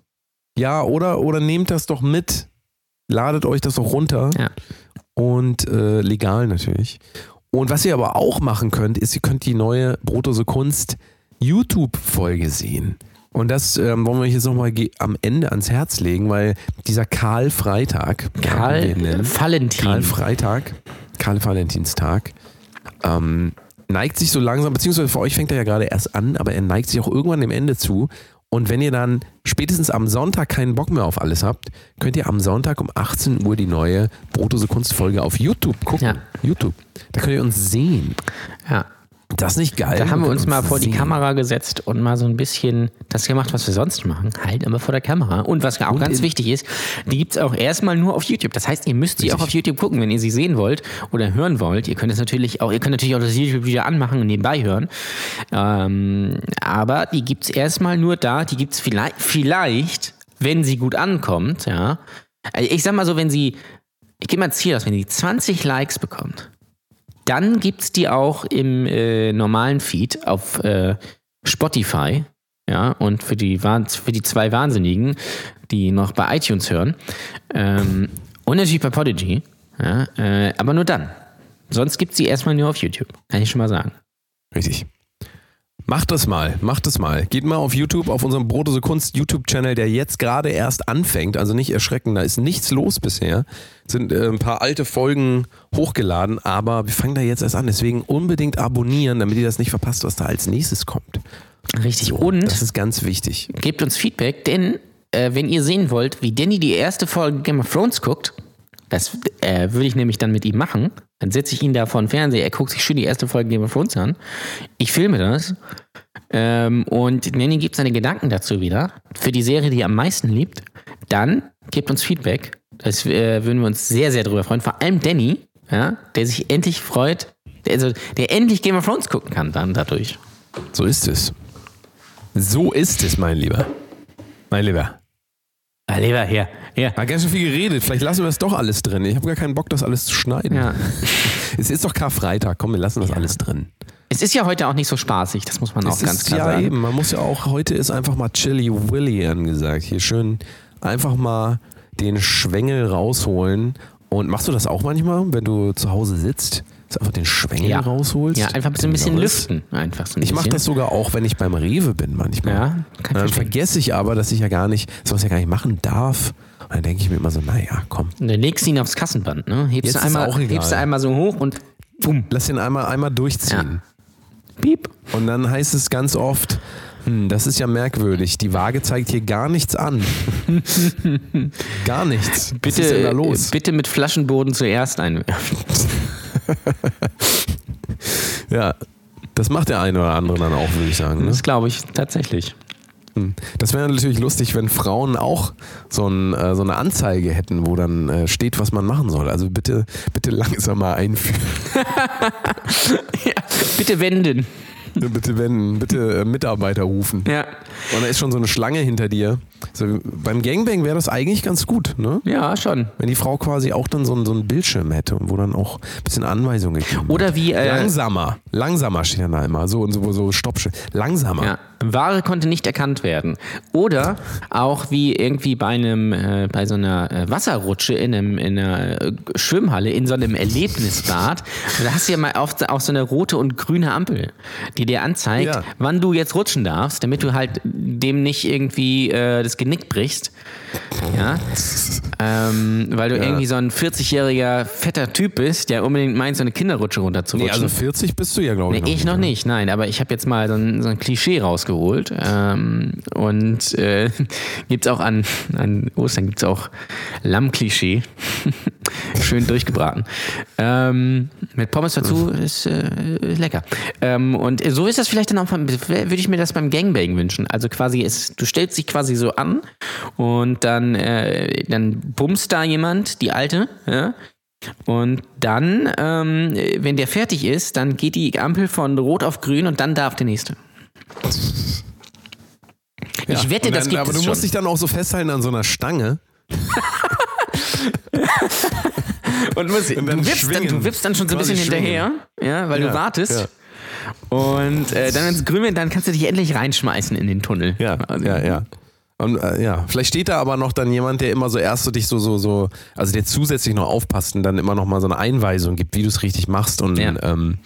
Ja, oder, oder nehmt das doch mit. Ladet euch das doch runter. Ja. Und äh, legal natürlich. Und was ihr aber auch machen könnt, ist, ihr könnt die neue Brotose Kunst YouTube-Folge sehen. Und das ähm, wollen wir euch jetzt nochmal am Ende ans Herz legen, weil dieser Karl Freitag, Karl Valentin. Karl Freitag, Karl Valentinstag, ähm, neigt sich so langsam, beziehungsweise für euch fängt er ja gerade erst an, aber er neigt sich auch irgendwann dem Ende zu. Und wenn ihr dann spätestens am Sonntag keinen Bock mehr auf alles habt, könnt ihr am Sonntag um 18 Uhr die neue Brotose Kunstfolge auf YouTube gucken. Ja. YouTube. Da könnt ihr uns sehen. Ja. Das ist nicht geil. Da haben wir uns mal vor die sehen. Kamera gesetzt und mal so ein bisschen das gemacht, was wir sonst machen. Halt immer vor der Kamera. Und was auch Und ganz wichtig ist, die gibt's auch erstmal nur auf YouTube. Das heißt, ihr müsst sie auch auf YouTube gucken, wenn ihr sie sehen wollt oder hören wollt. Ihr könnt es natürlich auch, ihr könnt natürlich auch das YouTube-Video anmachen und nebenbei hören. Ähm, aber die gibt's erstmal nur da. Die gibt's vielleicht, vielleicht, wenn sie gut ankommt, ja. Also Ich sag mal so, wenn sie, ich gehe mal ein Ziel aus, wenn sie 20 Likes bekommt, dann gibt's die auch im äh, normalen Feed auf äh, Spotify. Ja, und für die, für die zwei Wahnsinnigen, die noch bei iTunes hören. Ähm, und natürlich bei Podigy. Ja, äh, aber nur dann. Sonst gibt es sie erstmal nur auf YouTube. Kann ich schon mal sagen. Richtig. Macht das mal, macht das mal. Geht mal auf YouTube, auf unserem Brotose Kunst YouTube-Channel, der jetzt gerade erst anfängt. Also nicht erschrecken, da ist nichts los bisher. Sind äh, ein paar alte Folgen hochgeladen, aber wir fangen da jetzt erst an. Deswegen unbedingt abonnieren, damit ihr das nicht verpasst, was da als nächstes kommt. Richtig. Und Das ist ganz wichtig. gebt uns Feedback, denn äh, wenn ihr sehen wollt, wie Danny die erste Folge Game of Thrones guckt, das äh, würde ich nämlich dann mit ihm machen. Dann setze ich ihn da vor den Fernseher, er guckt sich schön die erste Folge Game of Thrones an. Ich filme das. Ähm, und Danny gibt seine Gedanken dazu wieder. Für die Serie, die er am meisten liebt. Dann gebt uns Feedback. Das äh, würden wir uns sehr, sehr drüber freuen. Vor allem Danny, ja, der sich endlich freut, der, also, der endlich Game of Thrones gucken kann dann dadurch. So ist es. So ist es, mein Lieber. Mein Lieber. Ah, lieber, hier, hier. Hat ganz schön viel geredet. Vielleicht lassen wir das doch alles drin. Ich habe gar keinen Bock, das alles zu schneiden. Ja. [LAUGHS] Es ist doch Karfreitag. Komm, wir lassen das alles drin. Es ist ja heute auch nicht so spaßig, das muss man auch Es ganz ist klar ja sagen. eben, man muss ja auch, heute ist einfach mal Chili Willy angesagt. Hier schön einfach mal den Schwengel rausholen. Und machst du das auch manchmal, wenn du zu Hause sitzt? Einfach den Schwengel Ja. rausholst? Ja, einfach so ein bisschen lüften. Einfach so ein Ich mache das sogar auch, wenn ich beim Rewe bin manchmal. Ja, kann dann vergesse ich aber, dass ich ja gar nicht, sowas ja gar nicht machen darf. Und dann denke ich mir immer so, naja, komm. Und dann legst du ihn aufs Kassenband, ne? Hebst, Jetzt du ist einmal, hebst du einmal so hoch und bumm, Lass den einmal, einmal durchziehen. piep. Und dann heißt es ganz oft, hm, das ist ja merkwürdig, die Waage zeigt hier gar nichts an. [LAUGHS] gar nichts. Was ist denn da Bitte, los? bitte mit Flaschenboden zuerst einwerfen. [LAUGHS] Ja, das macht der eine oder andere dann auch, würde ich sagen. Ne? Das glaube ich tatsächlich. Das wäre natürlich lustig, wenn Frauen auch so, ein, äh, so eine Anzeige hätten, wo dann äh, steht, was man machen soll. Also bitte, bitte [LAUGHS] langsam mal einführen. [LAUGHS] Ja, bitte wenden. Bitte wenden, bitte äh, Mitarbeiter rufen. Ja. Und da ist schon so eine Schlange hinter dir. So, beim Gangbang wäre das eigentlich ganz gut, ne? Ja, schon. Wenn die Frau quasi auch dann so, einen- so einen Bildschirm hätte, wo dann auch ein bisschen Anweisungen gegeben Oder wie, äh, Langsamer. Langsamer steht dann da immer. So und so, so Stopp. Langsamer. Ja, Ware konnte nicht erkannt werden. Oder auch wie irgendwie bei einem, äh, bei so einer äh, Wasserrutsche in, einem, in einer äh, Schwimmhalle, in so einem Erlebnisbad. Da hast du ja mal auf, auch so eine rote und grüne Ampel, die dir anzeigt, Ja. wann du jetzt rutschen darfst, damit du halt dem nicht irgendwie äh, das Genick brichst. Ja. Ähm, weil du irgendwie so ein 40-jähriger fetter Typ bist, der unbedingt meint, so eine Kinderrutsche runterzurutschen. Nee, also 40 bist du ja, glaube ich. Nee, ich noch nicht, nein, aber ich habe jetzt mal so ein, so ein Klischee rausgeholt. Ähm, und äh, [LAUGHS] gibt's auch an, an Ostern gibt's auch Lammklischee. [LAUGHS] Schön durchgebraten. Ähm, mit Pommes dazu ist, äh, lecker. Ähm, und so ist das vielleicht dann auch, beim- würde ich mir das beim Gangbang wünschen. Also quasi, ist, du stellst dich quasi so an und dann, äh, dann bumst da jemand, die Alte, ja, und dann, ähm, wenn der fertig ist, dann geht die Ampel von rot auf grün und dann darf der nächste. Ich wette, Und das dann, gibt Aber es du schon. musst dich dann auch so festhalten an so einer Stange. [LAUGHS] [LAUGHS] und musst, Und dann du, wippst dann, du wippst dann schon so ein bisschen hinterher, ja, weil Ja, du wartest. ja. Und äh, dann, wenn es grün wird, dann kannst du dich endlich reinschmeißen in den Tunnel. Ja, Also, ja, ja. Und, äh, ja, vielleicht steht da aber noch dann jemand, der immer so erst so dich so, so, so, also der zusätzlich noch aufpasst und dann immer noch mal so eine Einweisung gibt, wie du es richtig machst. Und, Ja. ähm,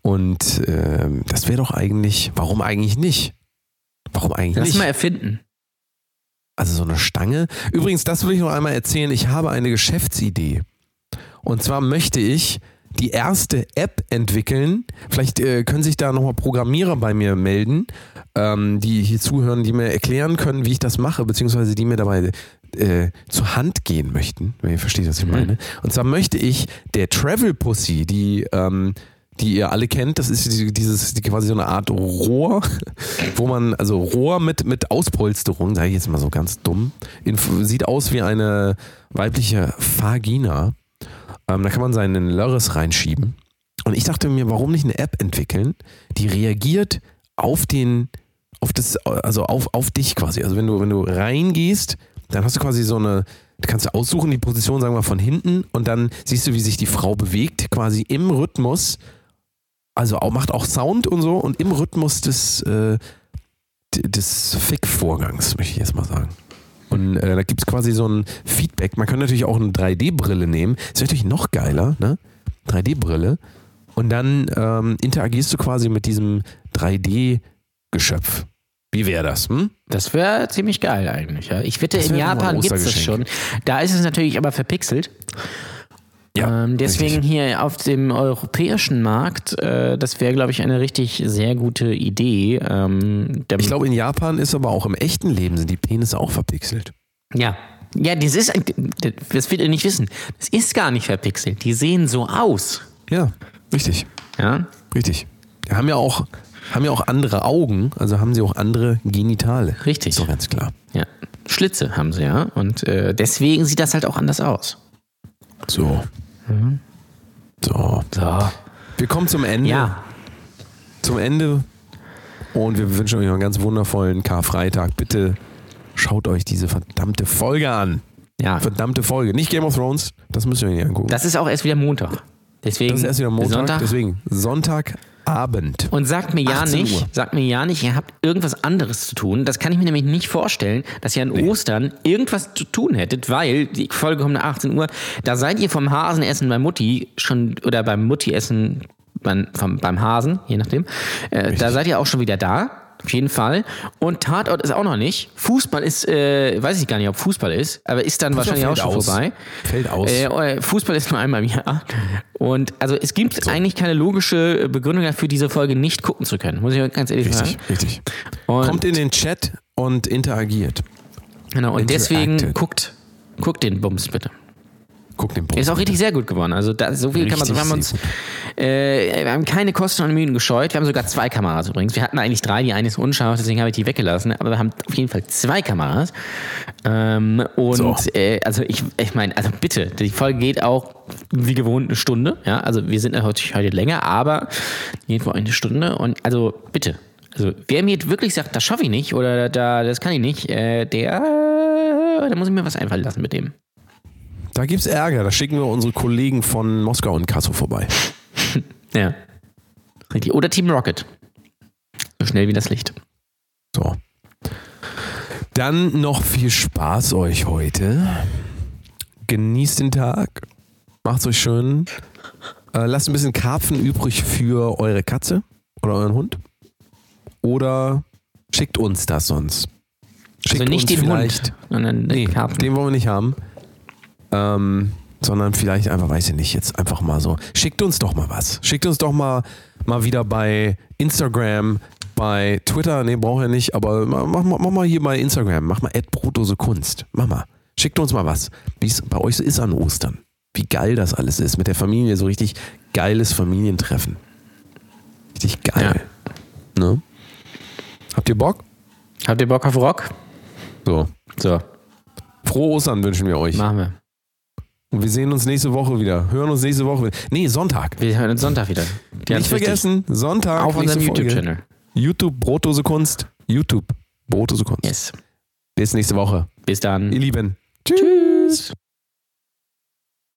und ähm, das wäre doch eigentlich, warum eigentlich nicht? Warum eigentlich Lass nicht? mal erfinden. Also so eine Stange. Übrigens, das will ich noch einmal erzählen. Ich habe eine Geschäftsidee. Und zwar möchte ich die erste App entwickeln. Vielleicht äh, können sich da nochmal Programmierer bei mir melden, ähm, die hier zuhören, die mir erklären können, wie ich das mache, beziehungsweise die mir dabei äh, zur Hand gehen möchten, wenn ihr versteht, was ich meine. Und zwar möchte ich der Travel Pussy, die ähm, die ihr alle kennt, das ist die- dieses die quasi so eine Art Rohr, wo man also Rohr mit mit Auspolsterung, sage ich jetzt mal so ganz dumm, in, sieht aus wie eine weibliche Vagina. Ähm, da kann man seinen Lörres reinschieben. Und ich dachte mir, warum nicht eine App entwickeln, die reagiert auf den, auf das, also auf, auf dich quasi. Also wenn du, wenn du reingehst, dann hast du quasi so eine, du kannst du aussuchen, die Position, sagen wir mal, von hinten und dann siehst du, wie sich die Frau bewegt, quasi im Rhythmus. Also auch, macht auch Sound und so und im Rhythmus des, äh, des Fick-Vorgangs, möchte ich jetzt mal sagen. Und äh, da gibt es quasi so ein Feedback. Man kann natürlich auch eine 3D-Brille nehmen. Ist natürlich noch geiler, ne? 3D-Brille und dann ähm, interagierst du quasi mit diesem 3D-Geschöpf. Wie wäre das? Hm? Das wäre ziemlich geil eigentlich. Ja. Ich wette, in Japan gibt es das schon. Da ist es natürlich aber verpixelt. Ähm, deswegen richtig. hier auf dem europäischen Markt, äh, das wäre, glaube ich, eine richtig sehr gute Idee. Ähm, Ich glaube, in Japan ist aber auch im echten Leben sind die Penisse auch verpixelt. Ja. Ja, das ist, das wird ihr nicht wissen. Das ist gar nicht verpixelt. Die sehen so aus. Ja, richtig. Ja. Richtig. Die haben ja auch, haben ja auch andere Augen, also haben sie auch andere Genitale. Richtig. Ist doch ganz klar. Ja. Schlitze haben sie, ja. Und äh, deswegen sieht das halt auch anders aus. So. So. So. Wir kommen zum Ende. Ja. Zum Ende. Und wir wünschen euch einen ganz wundervollen Karfreitag. Bitte schaut euch diese verdammte Folge an. Ja. Verdammte Folge. Nicht Game of Thrones. Das müsst ihr euch nicht angucken. Das ist auch erst wieder Montag. Deswegen Das ist erst wieder Montag. Sonntag. Deswegen Sonntagabend. Und sagt mir ja 18 nicht, Uhr. sagt mir ja nicht, ihr habt irgendwas anderes zu tun. Das kann ich mir nämlich nicht vorstellen, dass ihr an Ostern irgendwas zu tun hättet, weil die Folge kommt nach 18 Uhr. Da seid ihr vom Hasenessen bei Mutti schon oder beim Mutti-Essen beim, vom, beim Hasen, je nachdem. Äh, da seid ihr auch schon wieder da. Auf jeden Fall. Und Tatort ist auch noch nicht. Fußball ist, äh, weiß ich gar nicht, ob Fußball ist, aber ist dann Fußball wahrscheinlich auch schon aus. vorbei. Fällt aus. Äh, Fußball ist nur einmal im Jahr. Und also es gibt eigentlich keine logische Begründung dafür, diese Folge nicht gucken zu können, muss ich ganz ehrlich Richtig, sagen. richtig. Und, Kommt in den Chat und interagiert. genau, und deswegen guckt, guckt den Bums bitte. Guckt den Post. Ist auch richtig sehr gut geworden. Also da, so viel kann man Richtig sagen. Wir haben, uns, äh, wir haben keine Kosten und Mühen gescheut. Wir haben sogar zwei Kameras übrigens. Wir hatten eigentlich drei, die eine ist unscharf, deswegen habe ich die weggelassen. Aber wir haben auf jeden Fall zwei Kameras. Ähm, und So. äh, also ich, ich meine, also bitte, die Folge geht auch wie gewohnt eine Stunde. Ja, also wir sind natürlich heute länger, aber geht wohl eine Stunde. Und also bitte. Also wer mir jetzt wirklich sagt, das schaffe ich nicht oder da, das kann ich nicht, äh, der, da muss ich mir was einfallen lassen mit dem. Da gibt's Ärger. Da schicken wir unsere Kollegen von Moskau und Kassel vorbei. [LAUGHS] Ja. Richtig. Oder Team Rocket. So schnell wie das Licht. So. Dann noch viel Spaß euch heute. Genießt den Tag. Macht's euch schön. Äh, lasst ein bisschen Karpfen übrig für eure Katze oder euren Hund. Oder schickt uns das sonst. Schickt Also nicht den. Hund, sondern den Nee, Karpfen. den wollen wir nicht haben. Ähm, sondern vielleicht einfach, weiß ich nicht, jetzt einfach mal so. Schickt uns doch mal was. Schickt uns doch mal, mal wieder bei Instagram, bei Twitter, nee, braucht ihr nicht, aber mach, mach, mach mal hier bei Instagram, mach mal Kunst. Mach mal. Schickt uns mal was, wie es bei euch so ist an Ostern. Wie geil das alles ist. Mit der Familie, so richtig geiles Familientreffen. Richtig geil. Ne? Habt ihr Bock? Habt ihr Bock auf Rock? So. So, Frohe Ostern wünschen wir euch. machen wir. Und wir sehen uns nächste Woche wieder. Hören uns nächste Woche wieder. Nee, Sonntag. Wir hören uns Sonntag wieder. Ganz Nicht wichtig. vergessen, Sonntag. Auf unserem. YouTube-Channel. YouTube Brotdose Kunst. YouTube Brotdose Kunst. Yes. Bis nächste Woche. Bis dann. Ihr Lieben. Tschüss.